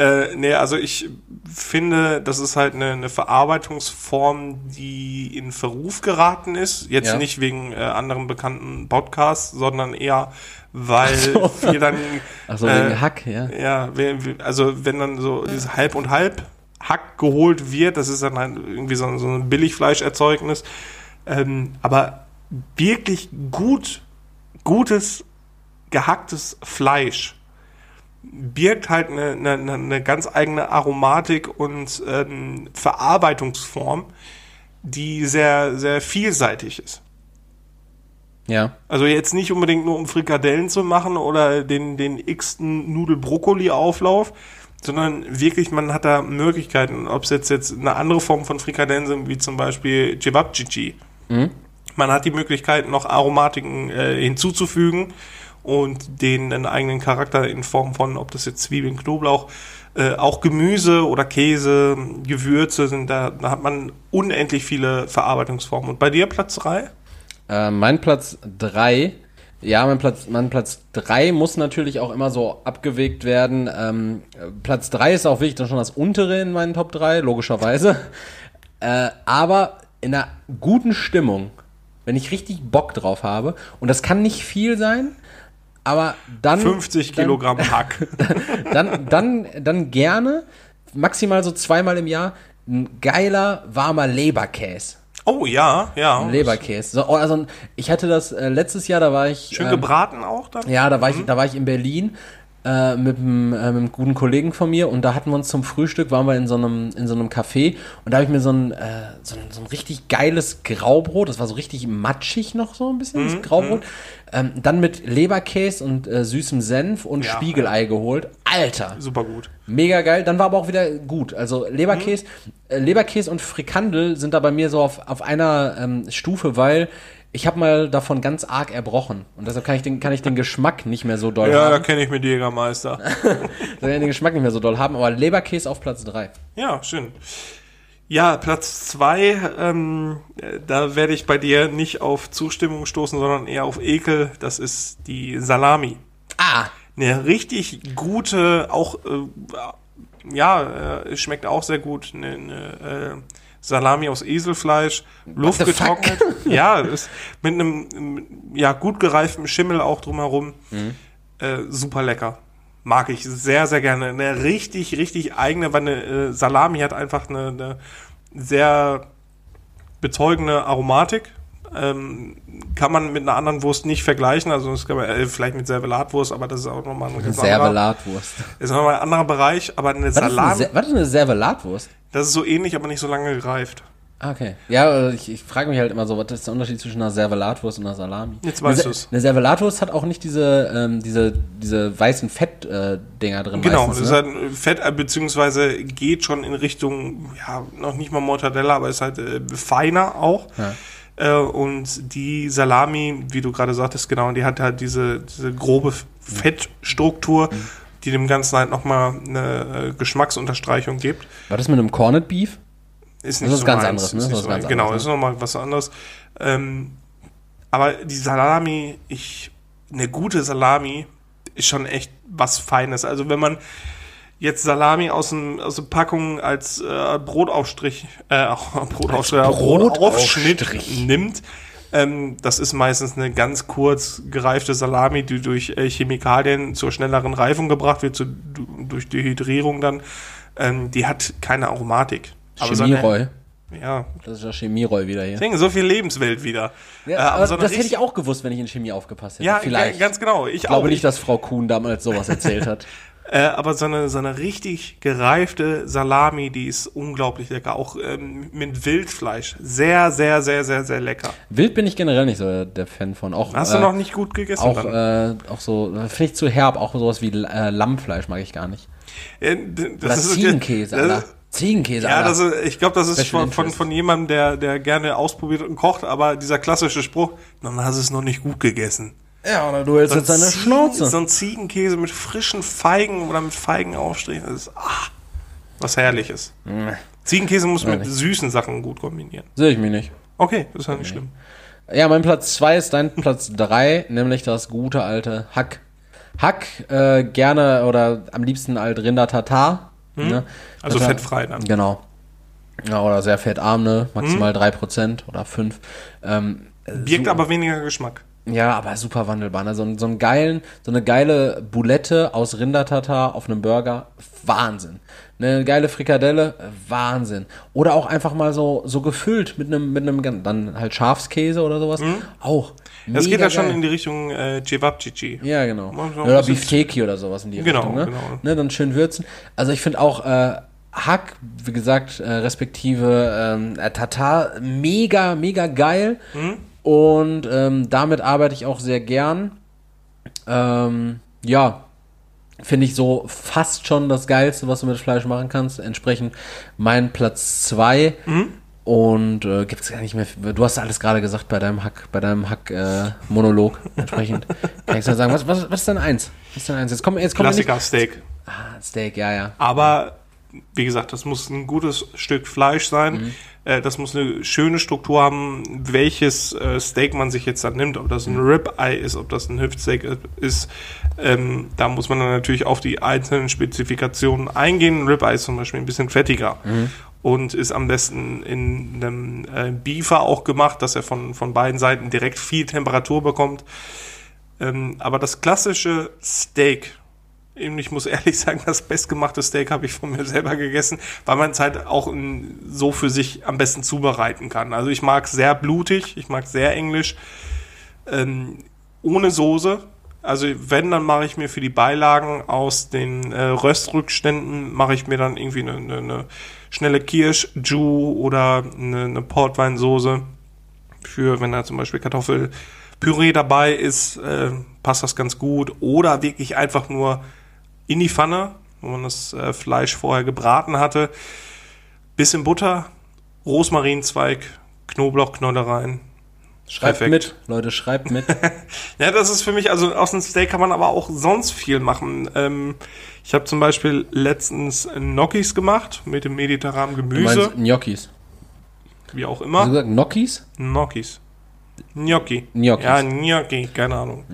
Äh, nee, also ich finde, das ist halt eine, eine Verarbeitungsform, die in Verruf geraten ist. Jetzt Ja. nicht wegen äh, anderen bekannten Podcasts, sondern eher, weil so. wir dann Achso, Äh, wegen Hack, ja. ja, also wenn dann so dieses Halb und Halb Hack geholt wird, das ist dann halt irgendwie so, so ein Billigfleischerzeugnis. Ähm, aber wirklich gut, gutes, gehacktes Fleisch birgt halt eine, eine, eine ganz eigene Aromatik und ähm, Verarbeitungsform, die sehr, sehr vielseitig ist. Ja. Also jetzt nicht unbedingt nur um Frikadellen zu machen oder den, den x-ten Nudel-Brokkoli-Auflauf, sondern wirklich, man hat da Möglichkeiten, ob es jetzt, jetzt eine andere Form von Frikadellen sind, wie zum Beispiel Cevapcici. Man hat die Möglichkeit, noch Aromatiken äh, hinzuzufügen und denen einen eigenen Charakter in Form von, ob das jetzt Zwiebeln, Knoblauch, äh, auch Gemüse oder Käse, Gewürze sind, da, da hat man unendlich viele Verarbeitungsformen. Und bei dir Platz drei? Äh, mein Platz 3, ja, mein Platz, mein Platz 3 muss natürlich auch immer so abgewegt werden. Ähm, Platz 3 ist auch wirklich dann schon das untere in meinen Top 3, logischerweise. Äh, aber in einer guten Stimmung, wenn ich richtig Bock drauf habe, und das kann nicht viel sein, aber dann. 50 dann, Kilogramm Hack. Dann, dann, dann gerne, maximal so zweimal im Jahr, ein geiler, warmer Leberkäse. Oh ja, ja. Leberkäse. So, also ich hatte das äh, letztes Jahr, da war ich. Schön ähm, gebraten auch dann? Ja, da war ich, da war ich in Berlin äh, mit, einem, äh, mit einem guten Kollegen von mir und da hatten wir uns zum Frühstück, waren wir in so einem, in so einem Café und da habe ich mir so ein, äh, so, ein, so ein richtig geiles Graubrot, das war so richtig matschig noch so ein bisschen, Mhm, das Graubrot, ähm, dann mit Leberkäse und äh, süßem Senf und Ja. Spiegelei geholt. Alter! Super gut. Mega geil, dann war aber auch wieder gut. Also Leberkäse, äh, Leberkäse und Frikandel sind da bei mir so auf, auf einer ähm, Stufe, weil ich habe mal davon ganz arg erbrochen und deshalb kann ich den, kann ich den Geschmack nicht mehr so doll Ja, da haben. kenne ich mit Jägermeister. Kann ich den Geschmack nicht mehr so doll haben, aber Leberkäse auf Platz 3. ja, schön. Ja, Platz zwei, ähm, äh, da werde ich bei dir nicht auf Zustimmung stoßen, sondern eher auf Ekel. Das ist die Salami. Ah! Eine richtig gute, auch, äh, ja, äh, schmeckt auch sehr gut. Eine, eine äh, Salami aus Eselfleisch, Luft the fuck? getrocknet. Ja, ist mit einem ja, gut gereiften Schimmel auch drumherum. Mhm. Äh, super lecker. Mag ich sehr, sehr gerne. Eine richtig, richtig eigene, weil eine äh, Salami hat einfach eine, eine sehr bezeugende Aromatik. Ähm, kann man mit einer anderen Wurst nicht vergleichen. Also das kann man äh, vielleicht mit Servelatwurst, aber das ist auch nochmal ein ganz Servelatwurst. ist nochmal ein anderer Bereich. Aber eine Was ist, eine, Ser was ist eine Servelatwurst? das ist so ähnlich, aber nicht so lange gereift. Ah, Okay. Ja, ich, ich frage mich halt immer so, was ist der Unterschied zwischen einer Servelatwurst und einer Salami? Jetzt weißt Se- du's. Eine Servelatwurst hat auch nicht diese, ähm, diese, diese weißen Fett-Dinger äh, drin Genau, meistens, das ist ne? halt Fett, äh, beziehungsweise geht schon in Richtung, ja, noch nicht mal Mortadella, aber ist halt äh, feiner auch. Ja. Äh, und die Salami, wie du gerade sagtest, genau, die hat halt diese, diese grobe Fettstruktur, Mhm. die dem Ganzen halt nochmal eine äh, Geschmacksunterstreichung gibt. War das mit einem Corned Beef? Ist Das ist ganz anderes, ne? Ist Das nicht ist so ganz meins. genau, anderes, ist nochmal was anderes. Ähm, aber die Salami, ich, eine gute Salami ist schon echt was Feines. Also wenn man jetzt Salami aus, dem, aus der Packung als äh, Brotaufstrich, äh, Brotaufstrich, Als Brotaufschnitt Brotaufstrich. nimmt, ähm, das ist meistens eine ganz kurz gereifte Salami, die durch äh, Chemikalien zur schnelleren Reifung gebracht wird, zu, durch Dehydrierung dann. Ähm, die hat keine Aromatik. Aber so eine- Chemieroll. ja, Das ist ja Chemieroll wieder hier. deswegen so viel Lebenswelt wieder. Ja, Äh, aber so das hätte ich auch gewusst, wenn ich in Chemie aufgepasst hätte. Ja, Vielleicht. ga- ganz genau. Ich, ich glaube auch. nicht, dass Frau Kuhn damals sowas erzählt hat. Äh, aber so eine, so eine richtig gereifte Salami, die ist unglaublich lecker. Auch ähm, mit Wildfleisch. Sehr, sehr, sehr, sehr, sehr lecker. Wild bin ich generell nicht so der Fan von. Auch, Hast äh, du noch nicht gut gegessen? auch, äh, auch so, finde ich zu herb, auch sowas wie äh, Lammfleisch mag ich gar nicht. Äh, d- Oder Ziegenkäse, das- Alter. Ziegenkäse, Ja, Alter. das ist, ich glaube, das ist von, von, von jemandem, der, der gerne ausprobiert und kocht, aber dieser klassische Spruch, dann hast du es noch nicht gut gegessen. Ja, oder du hältst jetzt So ein deine Ziegen- Schnauze. So ein Ziegenkäse mit frischen Feigen oder mit Feigenaufstrichen, das ist ah, was Herrliches. Ziegenkäse muss mit nicht. süßen Sachen gut kombinieren. Sehe ich mich nicht. Okay, das ist ja nicht schlimm. Ja, mein Platz 2 ist dein Platz 3, nämlich das gute alte Hack. Hack, äh, gerne oder am liebsten alt Rinder Tatar. Ne? Also Tatar- fettfrei dann. Genau. Ja, oder sehr fettarm, ne? Mhm. Maximal 3% oder 5%. Ähm, Birgt aber weniger Geschmack. Ja, aber super wandelbar. Ne? So, ein- so, einen geilen, so eine geile Boulette aus Rindertatar auf einem Burger, Wahnsinn. Eine geile Frikadelle, Wahnsinn. Oder auch einfach mal so, so gefüllt mit einem, mit einem, dann halt Schafskäse oder sowas. Auch. Mhm. Das geht ja schon geil. in die Richtung äh, Cevapcici. Ja, genau. Oder Beefsteaky oder sowas in die Genau, Richtung. Ne? genau. Ne, dann schön würzen. Also ich finde auch äh, Hack, wie gesagt, äh, respektive ähm, äh, Tatar, mega, mega geil. Mhm. Und ähm, damit arbeite ich auch sehr gern. Ähm, ja, finde ich so fast schon das Geilste, was du mit Fleisch machen kannst. Entsprechend mein Platz zwei Und äh, gibt es gar nicht mehr. Du hast alles gerade gesagt bei deinem Hack, bei deinem Hack-Monolog. Entsprechend kann ich so sagen, was, was, was ist denn eins? Was ist denn eins? Jetzt kommen jetzt kommen wir nicht. Klassiker Steak. Ah, Steak, ja, ja. Aber wie gesagt, das muss ein gutes Stück Fleisch sein. Äh, das muss eine schöne Struktur haben, welches äh, Steak man sich jetzt dann nimmt. Ob das ein Ribeye ist, ob das ein Hüftsteak ist. Ähm, da muss man dann natürlich auf die einzelnen Spezifikationen eingehen. Ein Ribeye ist zum Beispiel ein bisschen fettiger. Und ist am besten in einem äh, Beefer auch gemacht, dass er von, von beiden Seiten direkt viel Temperatur bekommt. Ähm, aber das klassische Steak, ich muss ehrlich sagen, das bestgemachte Steak habe ich von mir selber gegessen, weil man es halt auch so für sich am besten zubereiten kann. Also ich mag sehr blutig, ich mag sehr englisch, ähm, ohne Soße. Also wenn, dann mache ich mir für die Beilagen aus den äh, Röstrückständen, mache ich mir dann irgendwie eine, eine, eine schnelle Kirsch-Ju oder eine, eine Portweinsoße für, wenn da zum Beispiel Kartoffelpüree dabei ist, äh, passt das ganz gut. Oder wirklich einfach nur in die Pfanne, wo man das äh, Fleisch vorher gebraten hatte. Bisschen Butter, Rosmarinzweig, Knoblauchknolle rein. Schreibt Perfekt. mit, Leute, schreibt mit. Ja, das ist für mich, also aus dem Steak kann man aber auch sonst viel machen. Ähm, ich habe zum Beispiel letztens Gnocchis gemacht mit dem mediterranen Du Gemüse, meinst Gnocchis. wie auch Hast du immer. gesagt Gnocchis? Gnocchis. Gnocchi. Gnocchis. Ja, Gnocchi, keine Ahnung.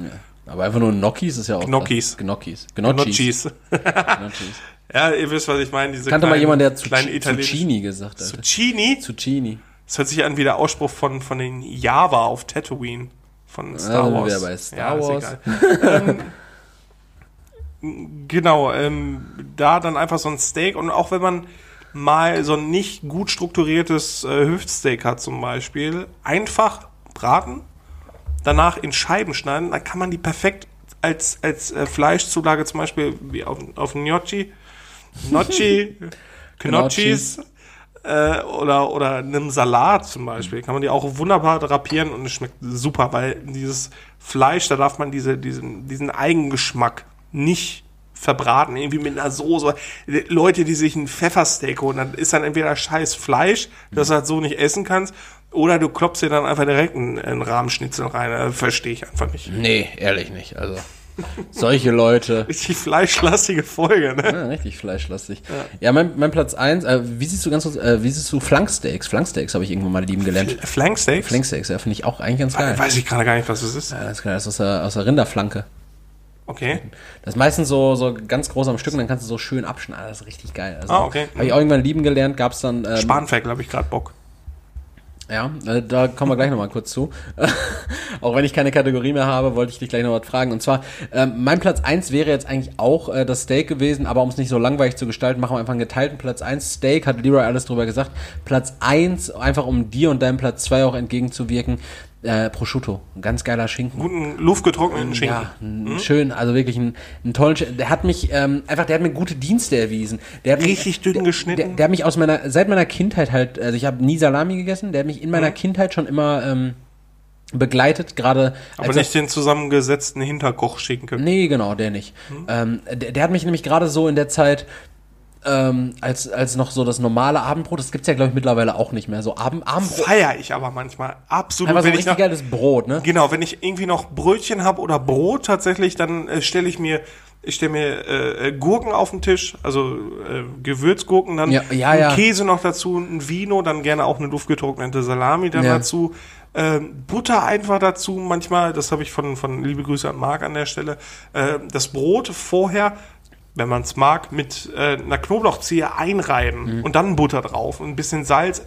Aber einfach nur Gnocchis ist ja auch. Gnocchis. Gnocchis. Gnocchis. Gnocchis. Ja, ihr wisst, was ich meine. Diese Kannte mal kleinen- jemand, der Zucchini, gesagt hat. Zucchini? Zucchini. Das hört sich an wie der Ausspruch von, von den Java auf Tatooine. Von Star Ja, Wars. bei Star ist Wars. egal. ähm, genau, ähm, da dann einfach so ein Steak und auch wenn man mal so ein nicht gut strukturiertes äh, Hüftsteak hat zum Beispiel, einfach braten, danach in Scheiben schneiden, dann kann man die perfekt als, als äh, Fleischzulage zum Beispiel wie auf, auf Gnocchi, Gnocchi, Gnocchis äh, oder, oder einem Salat zum Beispiel, kann man die auch wunderbar drapieren und es schmeckt super, weil dieses Fleisch, da darf man diese, diesen, diesen Eigengeschmack nicht verbraten, irgendwie mit einer Soße. Leute, die sich ein Pfeffersteak holen, dann ist dann entweder scheiß Fleisch, das du halt so nicht essen kannst, oder du klopfst dir dann einfach direkt einen, einen Rahmschnitzel rein. Das verstehe ich einfach nicht. Nee, ehrlich nicht. Also, solche Leute. Richtig fleischlastige Folge, ne? Ja, richtig fleischlastig. Ja, mein, mein Platz 1, äh, wie siehst du ganz kurz, äh, wie siehst du Flanksteaks? Flanksteaks habe ich irgendwann mal lieben gelernt. Flanksteaks? Flanksteaks, ja, finde ich auch eigentlich ganz geil. Weiß ich gerade gar nicht, was das ist. Ja, das ist aus der, aus der Rinderflanke. Okay. Das ist meistens so, so ganz groß am Stück und dann kannst du so schön abschneiden. Das ist richtig geil. Also, Ah, okay. Habe ich auch irgendwann lieben gelernt, gab's dann. Ähm, Spanferkel habe ich gerade Bock. Ja, äh, da kommen wir gleich nochmal kurz zu. auch wenn ich keine Kategorie mehr habe, wollte ich dich gleich noch was fragen. Und zwar, ähm, mein Platz eins wäre jetzt eigentlich auch äh, das Steak gewesen, aber um es nicht so langweilig zu gestalten, machen wir einfach einen geteilten Platz eins Steak, hat Leroy alles drüber gesagt. Platz eins einfach um dir und deinem Platz zwei auch entgegenzuwirken, äh, Prosciutto. Ein ganz geiler Schinken. Guten luftgetrockneten Schinken. Ja, ein schön, also wirklich ein, ein tollen, Sch- der hat mich ähm, einfach, der hat mir gute Dienste erwiesen. Der hat mich, Richtig dünn der, geschnitten. Der, der hat mich aus meiner, seit meiner Kindheit halt, also ich habe nie Salami gegessen, der hat mich in meiner Kindheit schon immer ähm, begleitet, gerade Aber nicht den zusammengesetzten Hinterkochschinken. Nee, genau, der nicht. Ähm, der, der hat mich nämlich gerade so in der Zeit, ähm, als, als noch so das normale Abendbrot, das gibt's ja, glaube ich, mittlerweile auch nicht mehr. So Abend, Abendbrot, Feier ich aber manchmal. Absolut. einfach so ein wenn ich richtig noch, geiles Brot, ne? genau, wenn ich irgendwie noch Brötchen habe oder Brot tatsächlich, dann äh, stelle ich mir ich stelle mir äh, Gurken auf den Tisch, also äh, Gewürzgurken, dann Ja, ja, ja. Käse noch dazu, ein Vino, dann gerne auch eine luftgetrocknete Salami dann dazu. Ähm, Butter einfach dazu, manchmal, das habe ich von, von liebe Grüße an Marc an der Stelle, äh, das Brot vorher, wenn man es mag, mit äh, einer Knoblauchzehe einreiben Mhm. und dann Butter drauf und ein bisschen Salz.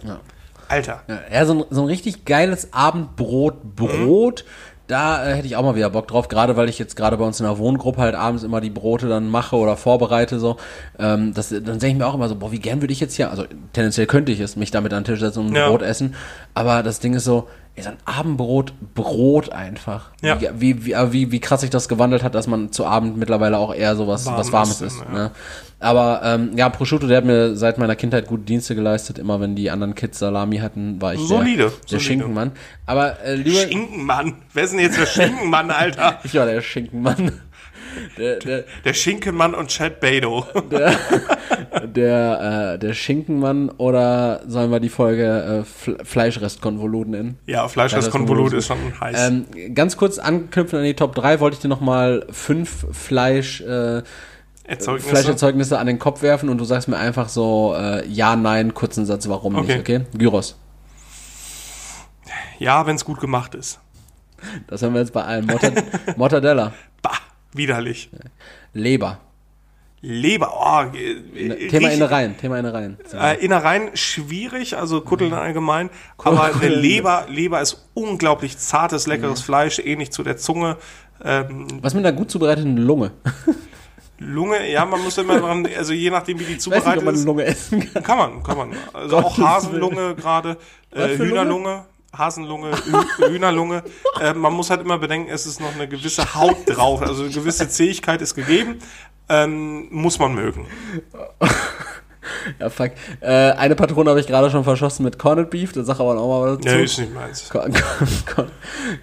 Alter. Ja, ja so, ein, so ein richtig geiles Abendbrot, Brot. Da äh, hätte ich auch mal wieder Bock drauf, gerade weil ich jetzt gerade bei uns in der Wohngruppe halt abends immer die Brote dann mache oder vorbereite so. Ähm, das, dann denke ich mir auch immer so, boah, wie gern würde ich jetzt hier, also tendenziell könnte ich es, mich damit an den Tisch setzen und ein Ja. Brot essen. Aber das Ding ist so, ey, so ein Abendbrot, Brot einfach. Ja. Wie, wie, wie, wie krass sich das gewandelt hat, dass man zu Abend mittlerweile auch eher so was, was Warmes isst. ja. Ne? Aber ähm, ja, Prosciutto, der hat mir seit meiner Kindheit gute Dienste geleistet. Immer wenn die anderen Kids Salami hatten, war ich Solide, der, der solide. Schinkenmann. Aber äh, lieber, Schinkenmann. Wer ist denn jetzt der Schinkenmann, Alter? ich war der Schinkenmann. Der, der, Der Schinkenmann und Chad Bedo. der, der, äh, der Schinkenmann oder sollen wir die Folge äh, Fle Fleischrestkonvolut nennen? Ja, Fleischrestkonvolut ist schon heiß. Ähm, ganz kurz anknüpfen an die Top 3, wollte ich dir nochmal fünf Fleisch, äh, Erzeugnisse. Fleischerzeugnisse an den Kopf werfen und du sagst mir einfach so äh, ja, nein, kurzen Satz, warum Okay. nicht, okay? Gyros. Ja, wenn es gut gemacht ist. Das haben wir jetzt bei allen. Morta Mortadella. Widerlich. Leber. Leber, oh, äh, Thema riech- Innereien. Thema Innereien. Äh, Innereien schwierig, also Kutteln allgemein. Aber eine. Leber, Leber ist unglaublich zartes, leckeres Fleisch, ähnlich zu der Zunge. Ähm, Was mit einer gut zubereiteten Lunge? Lunge, ja, man muss immer dran, also je nachdem, wie die Ich weiß nicht, zubereitet ob man ist. Lunge essen kann. Kann man, kann man. Also auch Gottes Hasenlunge gerade, äh, Hühnerlunge, Hasenlunge, Hü- Hühnerlunge. Äh, man muss halt immer bedenken, es ist noch eine gewisse Haut drauf, also eine gewisse Zähigkeit ist gegeben. Ähm, muss man mögen. Ja, fuck. Äh, eine Patrone habe ich gerade schon verschossen mit Corned Beef, da sag aber auch mal was dazu. Nee, ist nicht meins. Corn- Corn-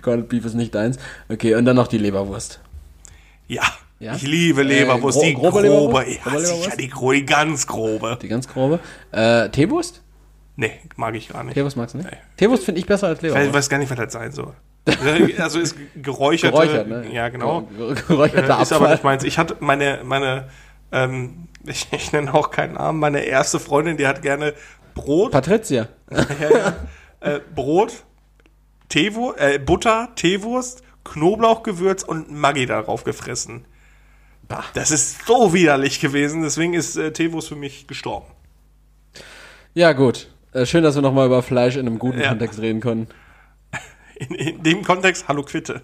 Corned Beef ist nicht deins. Okay, und dann noch die Leberwurst. Ja. Ja? Ich liebe Leberwurst, Äh, die gro- grobe grobe, Leberwurst? ja, Grobe sicher, Leberwurst? die, gro die ganz grobe. Die ganz grobe. Äh, Teewurst? Nee, mag ich gar nicht. Teewurst magst du nicht? Nee. Teewurst finde ich besser als Ich weiß, Leberwurst. weiß gar nicht, was das sein soll. Also ist geräucherte, Geräuchert, ne? ja genau. Ge- ge- Geräucherter Äh, ist aber nicht meins. Ich hatte meine, meine, ähm, ich, ich nenne auch keinen Namen, meine erste Freundin, die hat gerne Brot, Patricia. ja, ja, äh, Brot, Teewurst, äh, Butter, Teewurst, Knoblauchgewürz und Maggi darauf gefressen. Bah. Das ist so widerlich gewesen, deswegen ist äh, Teewurst für mich gestorben. Ja, gut. Äh, schön, dass wir nochmal über Fleisch in einem guten Ja. Kontext reden können. In, in dem Kontext, hallo Quitte.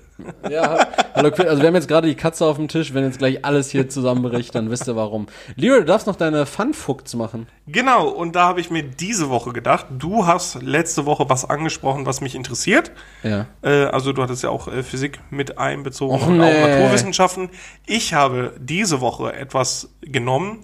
Ja, hallo Quinn. Also wir haben jetzt gerade die Katze auf dem Tisch. Wenn jetzt gleich alles hier zusammenbricht, dann wisst ihr warum. Leo, du darfst noch deine Fun-Fucks machen. Genau, und da habe ich mir diese Woche gedacht, du hast letzte Woche was angesprochen, was mich interessiert. Ja. Äh, also du hattest ja auch äh, Physik mit einbezogen Och, und auch. Naturwissenschaften. Ich habe diese Woche etwas genommen,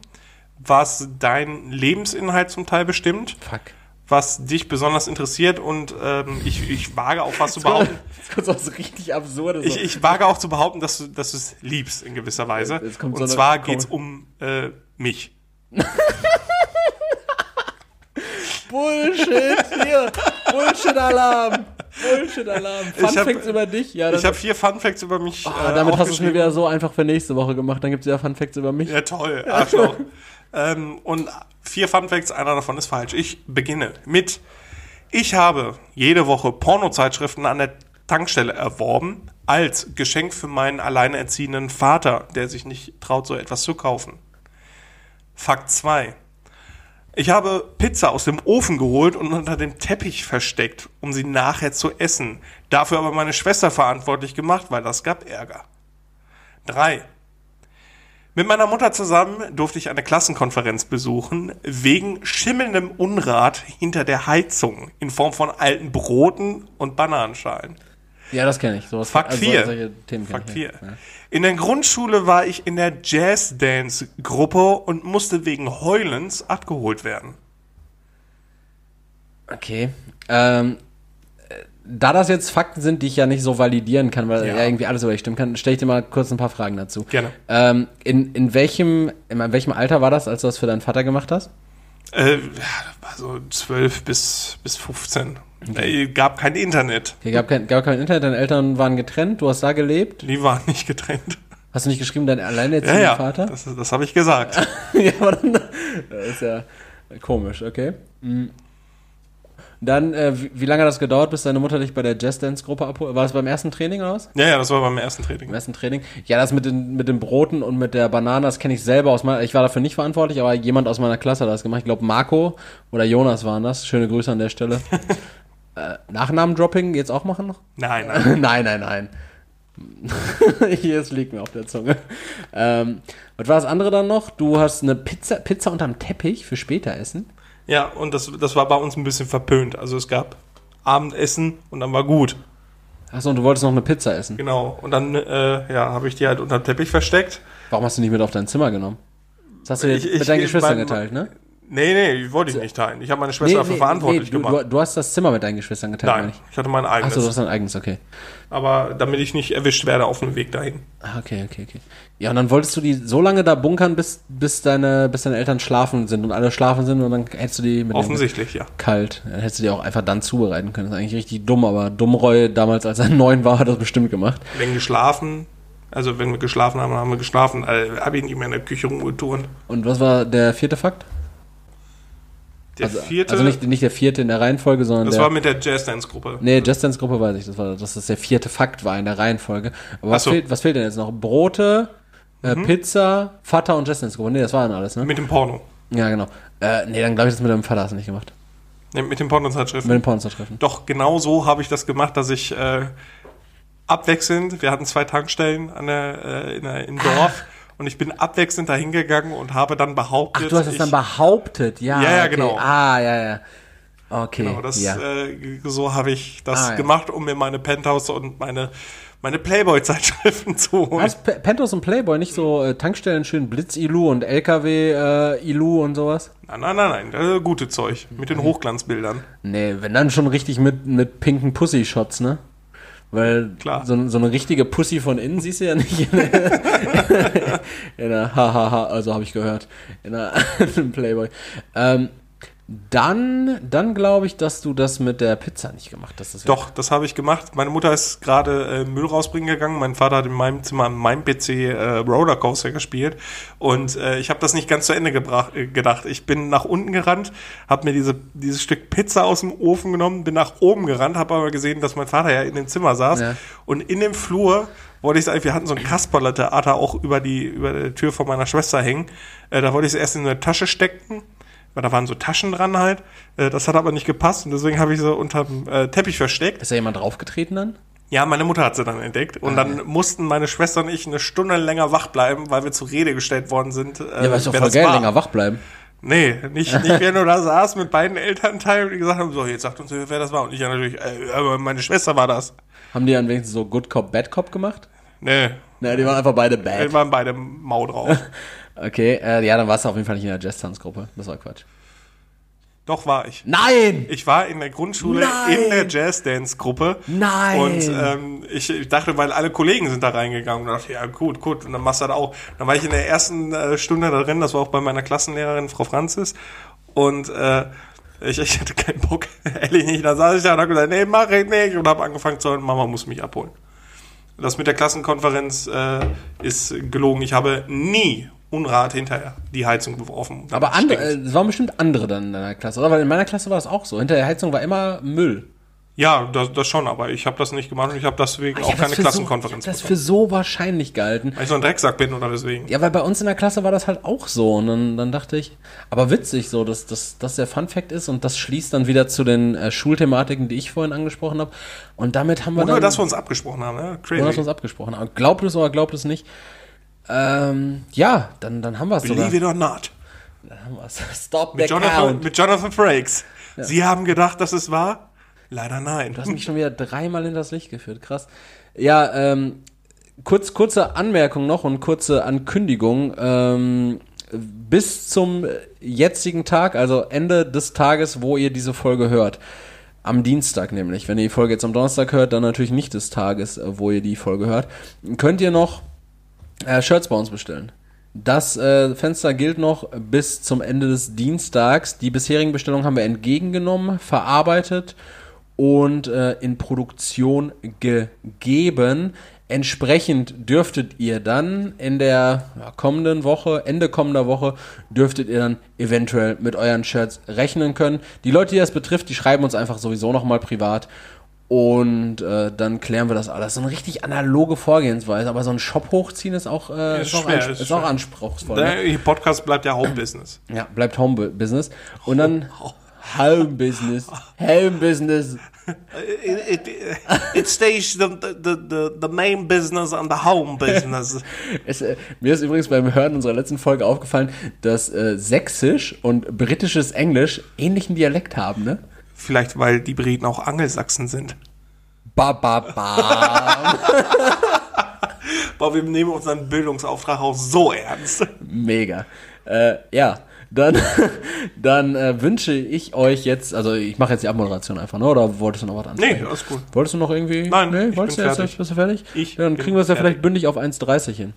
was deinen Lebensinhalt zum Teil bestimmt, Fuck. Was dich besonders interessiert und ähm, ich, ich wage auch was zu behaupten. Jetzt kommt so richtig Absurdes. Ich, ich wage auch zu behaupten, dass du, dass du es liebst in gewisser Weise. Und so zwar geht's um äh, mich. Bullshit hier. Bullshit-Alarm. Bullshit-Alarm. Hab- Fun-Facts über dich? Ja, das, Ich habe vier Fun Facts über mich. ah, äh, damit hast du es mir wieder so einfach für nächste Woche gemacht. Dann gibt es ja Fun-Facts über mich. Ja, toll, Arschloch. ähm, und vier Fun Facts, einer davon ist falsch. Ich beginne mit, ich habe jede Woche Pornozeitschriften an der Tankstelle erworben, als Geschenk für meinen alleinerziehenden Vater, der sich nicht traut, so etwas zu kaufen. Fakt 2. Ich habe Pizza aus dem Ofen geholt und unter dem Teppich versteckt, um sie nachher zu essen. Dafür aber meine Schwester verantwortlich gemacht, weil das gab Ärger. 3. Mit meiner Mutter zusammen durfte ich eine Klassenkonferenz besuchen, wegen schimmelndem Unrat hinter der Heizung in Form von alten Broten und Bananenschalen. Ja, das kenne ich. Sowas, Fakt also 4. solche Themen kenn Fakt ich, 4. ja. In der Grundschule war ich in der Jazz-Dance-Gruppe und musste wegen Heulens abgeholt werden. Okay. Ähm, äh, da das jetzt Fakten sind, die ich ja nicht so validieren kann, weil Ja. ja, irgendwie alles über dich stimmen kann, stelle ich dir mal kurz ein paar Fragen dazu. Gerne. Ähm, in, in, welchem, in welchem Alter war das, als du das für deinen Vater gemacht hast? Äh, also 12 bis, bis 15. Äh, gab kein Internet. Okay, gab kein, gab kein Internet, deine Eltern waren getrennt, du hast da gelebt. Die waren nicht getrennt. Hast du nicht geschrieben, dein Ja, alleinerziehender ja, Vater? das, das habe ich gesagt. ja, aber dann, das ist ja komisch, okay. Mhm. Dann, äh, wie, wie lange hat das gedauert, bis deine Mutter dich bei der Jazz Dance Gruppe abholt? War das beim ersten Training oder was? Ja, ja, das war beim ersten Training. Im ersten Training? Ja, das mit den, mit den Broten und mit der Banane, das kenne ich selber aus meiner, ich war dafür nicht verantwortlich, aber jemand aus meiner Klasse hat das gemacht. Ich glaube, Marco oder Jonas waren das. Schöne Grüße an der Stelle. äh, Nachnamen-Dropping jetzt auch machen noch? Nein, nein. nein, nein, nein. Hier, es liegt mir auf der Zunge. Ähm, was war das andere dann noch? Du hast eine Pizza, Pizza unterm Teppich für später essen. Ja, und das, das war bei uns ein bisschen verpönt. Also es gab Abendessen und dann war gut. Achso, und du wolltest noch eine Pizza essen. Genau. Und dann äh, ja, habe ich die halt unter den Teppich versteckt. Warum hast du nicht mit auf dein Zimmer genommen? Das hast du Ich- jetzt ich- mit deinen Geschwistern mein- geteilt, ne? Nee, nee, die wollte ich nicht teilen. Ich habe meine Schwester dafür verantwortlich du, gemacht. du, du hast das Zimmer mit deinen Geschwistern geteilt, Nein, ich. ich hatte mein eigenes. Achso, du hast dein eigenes, okay. Aber damit ich nicht erwischt werde auf dem Weg dahin. Ah, okay, okay, okay. Ja, und dann wolltest du die so lange da bunkern, bis, bis, deine, bis deine Eltern schlafen sind und alle schlafen sind und dann hättest du die mit Offensichtlich, ja. kalt. Dann hättest du die auch einfach dann zubereiten können. Das ist eigentlich richtig dumm, aber Dummreue damals, als er neun war, hat das bestimmt gemacht. Wenn geschlafen, also wenn wir geschlafen haben, haben wir geschlafen. Also, habe ich nicht mehr in der Küche rumgeturnt. Und was war der vierte Fakt? Der also, vierte, also nicht, nicht der vierte in der Reihenfolge, sondern das der. war mit der Jazz-Dance-Gruppe. Nee, Just Dance Gruppe weiß ich, das war, dass das der vierte Fakt war in der Reihenfolge. Aber was, so. fehlt, was fehlt denn jetzt noch? Brote, äh, Pizza, Vater und Just Dance Gruppe. Nee, das waren alles, ne? Mit dem Porno. Ja, genau. Äh, nee, dann glaube ich, das mit deinem Vater hast du nicht gemacht. Nee, mit den Pornozeitschriften. Mit dem Porno zu treffen. Doch, genau so habe ich das gemacht, dass ich äh, abwechselnd, wir hatten zwei Tankstellen an der, äh, in der, im Dorf und ich bin abwechselnd dahin gegangen und habe dann behauptet, Ach, du hast es dann behauptet, ja. Ja, ja, okay. genau. Ah, ja, ja. Okay, genau, das, ja. äh, so habe ich das Ah, gemacht, um mir meine Penthouse und meine, meine Playboy-Zeitschriften zu holen. Hast P- Pentos und Playboy nicht so äh, Tankstellen schön Blitz-Ilu und LKW-Ilu und sowas? Nein, nein, nein, nein, äh, gute Zeug mit den Hochglanzbildern. Nee, wenn dann schon richtig mit, mit pinken Pussy-Shots, ne? Weil Klar. So, so eine richtige Pussy von innen siehst du ja nicht in in der hahaha, also habe ich gehört, in in Playboy. Ähm, dann, dann glaube ich, dass du das mit der Pizza nicht gemacht hast. Das Doch, das habe ich gemacht. Meine Mutter ist gerade äh, Müll rausbringen gegangen. Mein Vater hat in meinem Zimmer an meinem PC äh, Rollercoaster gespielt. Und äh, ich habe das nicht ganz zu Ende gebracht, äh, gedacht. Ich bin nach unten gerannt, habe mir diese, dieses Stück Pizza aus dem Ofen genommen, bin nach oben gerannt, habe aber gesehen, dass mein Vater ja in dem Zimmer saß. Ja. Und in dem Flur wollte ich sagen, wir hatten so ein Kasperle-Theater auch über die über der Tür von meiner Schwester hängen. Äh, da wollte ich es erst in eine Tasche stecken, weil da waren so Taschen dran halt. Äh, das hat aber nicht gepasst und deswegen habe ich sie unterm äh, Teppich versteckt. Ist da jemand draufgetreten dann? Ja, meine Mutter hat sie dann entdeckt und dann mussten meine Schwester und ich eine Stunde länger wach bleiben, weil wir zur Rede gestellt worden sind. Äh, Ja, aber ist doch wer voll geil, war. länger wach bleiben. Nee, nicht, nicht wer nur da saß mit beiden Elternteilen und die gesagt haben, so, jetzt sagt uns, wer das war. Und ich ja natürlich, äh, aber meine Schwester war das. Haben die dann wenigstens so Good Cop, Bad Cop gemacht? Nee, Ne, die waren einfach beide bad. waren beide mau drauf. Okay, äh, ja, dann warst du auf jeden Fall nicht in der Jazz-Tanz-Gruppe. Das war Quatsch. Doch war ich. Nein! Ich war in der Grundschule Nein! in der Jazz-Dance-Gruppe. Nein! Und ähm, ich, ich dachte, weil alle Kollegen sind da reingegangen und dachte, ja gut, gut, und dann machst du das auch. Dann war ich in der ersten äh, Stunde da drin, das war auch bei meiner Klassenlehrerin, Frau Franzis. Und äh, ich, ich hatte keinen Bock, ehrlich nicht. Dann saß ich da und hab gesagt, nee, mach ich nicht. Und habe angefangen zu hören, Mama muss mich abholen. Das mit der Klassenkonferenz äh, ist gelogen. Ich habe nie Unrat hinterher die Heizung geworfen. Aber andere, es waren bestimmt andere dann in deiner Klasse, oder? Weil in meiner Klasse war das auch so. Hinter der Heizung war immer Müll. Ja, das, das schon, aber ich habe das nicht gemacht und ich habe deswegen auch Ich hab keine Klassenkonferenz so, ich hab das für so wahrscheinlich gehalten. Weil ich so ein Drecksack bin oder deswegen. Ja, weil bei uns in der Klasse war das halt auch so. Und dann, dann dachte ich, aber witzig so, dass, dass das der Fun-Fact ist und das schließt dann wieder zu den äh, Schulthematiken, die ich vorhin angesprochen habe. Und damit haben wir Ohne dann... dass wir uns abgesprochen haben, ne? ohne dass wir Crazy. uns abgesprochen haben. Glaubt es oder glaubt es nicht. Ähm, ja, dann, dann haben wir es sogar. Believe it or not. Dann haben wir's. Stop the Mit Jonathan, count. mit Jonathan Frakes. Sie haben gedacht, dass es war? Leider nein. Du hast mich schon wieder dreimal in das Licht geführt, krass. Ja, ähm, kurz, kurze Anmerkung noch und kurze Ankündigung. Ähm, bis zum jetzigen Tag, also Ende des Tages, wo ihr diese Folge hört, am Dienstag nämlich, wenn ihr die Folge jetzt am Donnerstag hört, dann natürlich nicht des Tages, wo ihr die Folge hört, könnt ihr noch äh, Shirts bei uns bestellen. Das äh, Fenster gilt noch bis zum Ende des Dienstags. Die bisherigen Bestellungen haben wir entgegengenommen, verarbeitet und äh, in Produktion gegeben. Entsprechend dürftet ihr dann in der kommenden Woche, Ende kommender Woche, dürftet ihr dann eventuell mit euren Shirts rechnen können. Die Leute, die das betrifft, die schreiben uns einfach sowieso nochmal privat. Und äh, dann klären wir das alles. So eine richtig analoge Vorgehensweise, aber so ein Shop hochziehen ist auch, äh, Ist ist, auch, schwer, ans- ist ist auch anspruchsvoll. Ne? Der Podcast bleibt ja Hauptbusiness. Ja, bleibt Home Business. Und dann Home Business. Home Business. It, it, it stays the, the, the, the main business and the home business. Es, äh, mir ist übrigens beim Hören unserer letzten Folge aufgefallen, dass äh, Sächsisch und britisches Englisch ähnlichen Dialekt haben, ne? Vielleicht, weil die Briten auch Angelsachsen sind. Ba, ba, ba. Boah, wir nehmen unseren Bildungsauftrag auch so ernst. Mega. Äh, ja, dann, dann äh, wünsche ich euch jetzt, also ich mache jetzt die Abmoderation einfach, ne? Oder wolltest du noch was ansprechen? Nee, alles gut. Wolltest du noch irgendwie? Nein, nee, ich wolltest bin du jetzt fertig. bist du fertig? Ich ja, dann kriegen wir es ja fertig. vielleicht bündig auf 1,30 hin.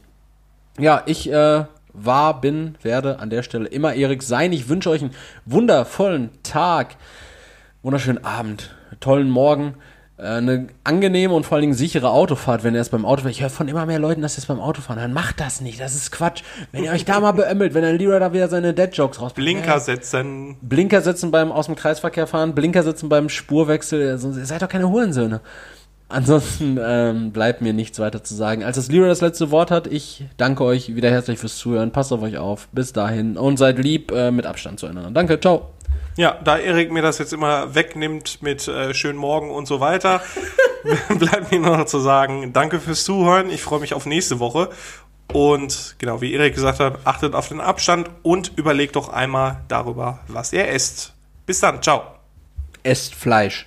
Ja, ich äh, war, bin, werde an der Stelle immer Erik sein. Ich wünsche euch einen wundervollen Tag, wunderschönen Abend, tollen Morgen, äh, eine angenehme und vor allen Dingen sichere Autofahrt, wenn ihr es beim Autofahren, ich höre von immer mehr Leuten, dass sie es beim Autofahren hören. Macht das nicht, das ist Quatsch. Wenn ihr euch da mal beömmelt, wenn der Leroy da wieder seine Dead-Jokes rausbringt. Blinker setzen. Blinker setzen beim aus dem Kreisverkehr fahren, Blinker setzen beim Spurwechsel, sonst, ihr seid doch keine Hurensöhne. Ansonsten ähm, bleibt mir nichts weiter zu sagen. Als das Leroy das letzte Wort hat, ich danke euch wieder herzlich fürs Zuhören. Passt auf euch auf. Bis dahin und seid lieb äh, mit Abstand zueinander. Danke, ciao. Ja, da Erik mir das jetzt immer wegnimmt mit äh, schönen Morgen und so weiter, bleibt mir nur noch zu sagen, danke fürs Zuhören. Ich freue mich auf nächste Woche. Und genau, wie Erik gesagt hat, achtet auf den Abstand und überlegt doch einmal darüber, was ihr esst. Bis dann, ciao. Esst Fleisch.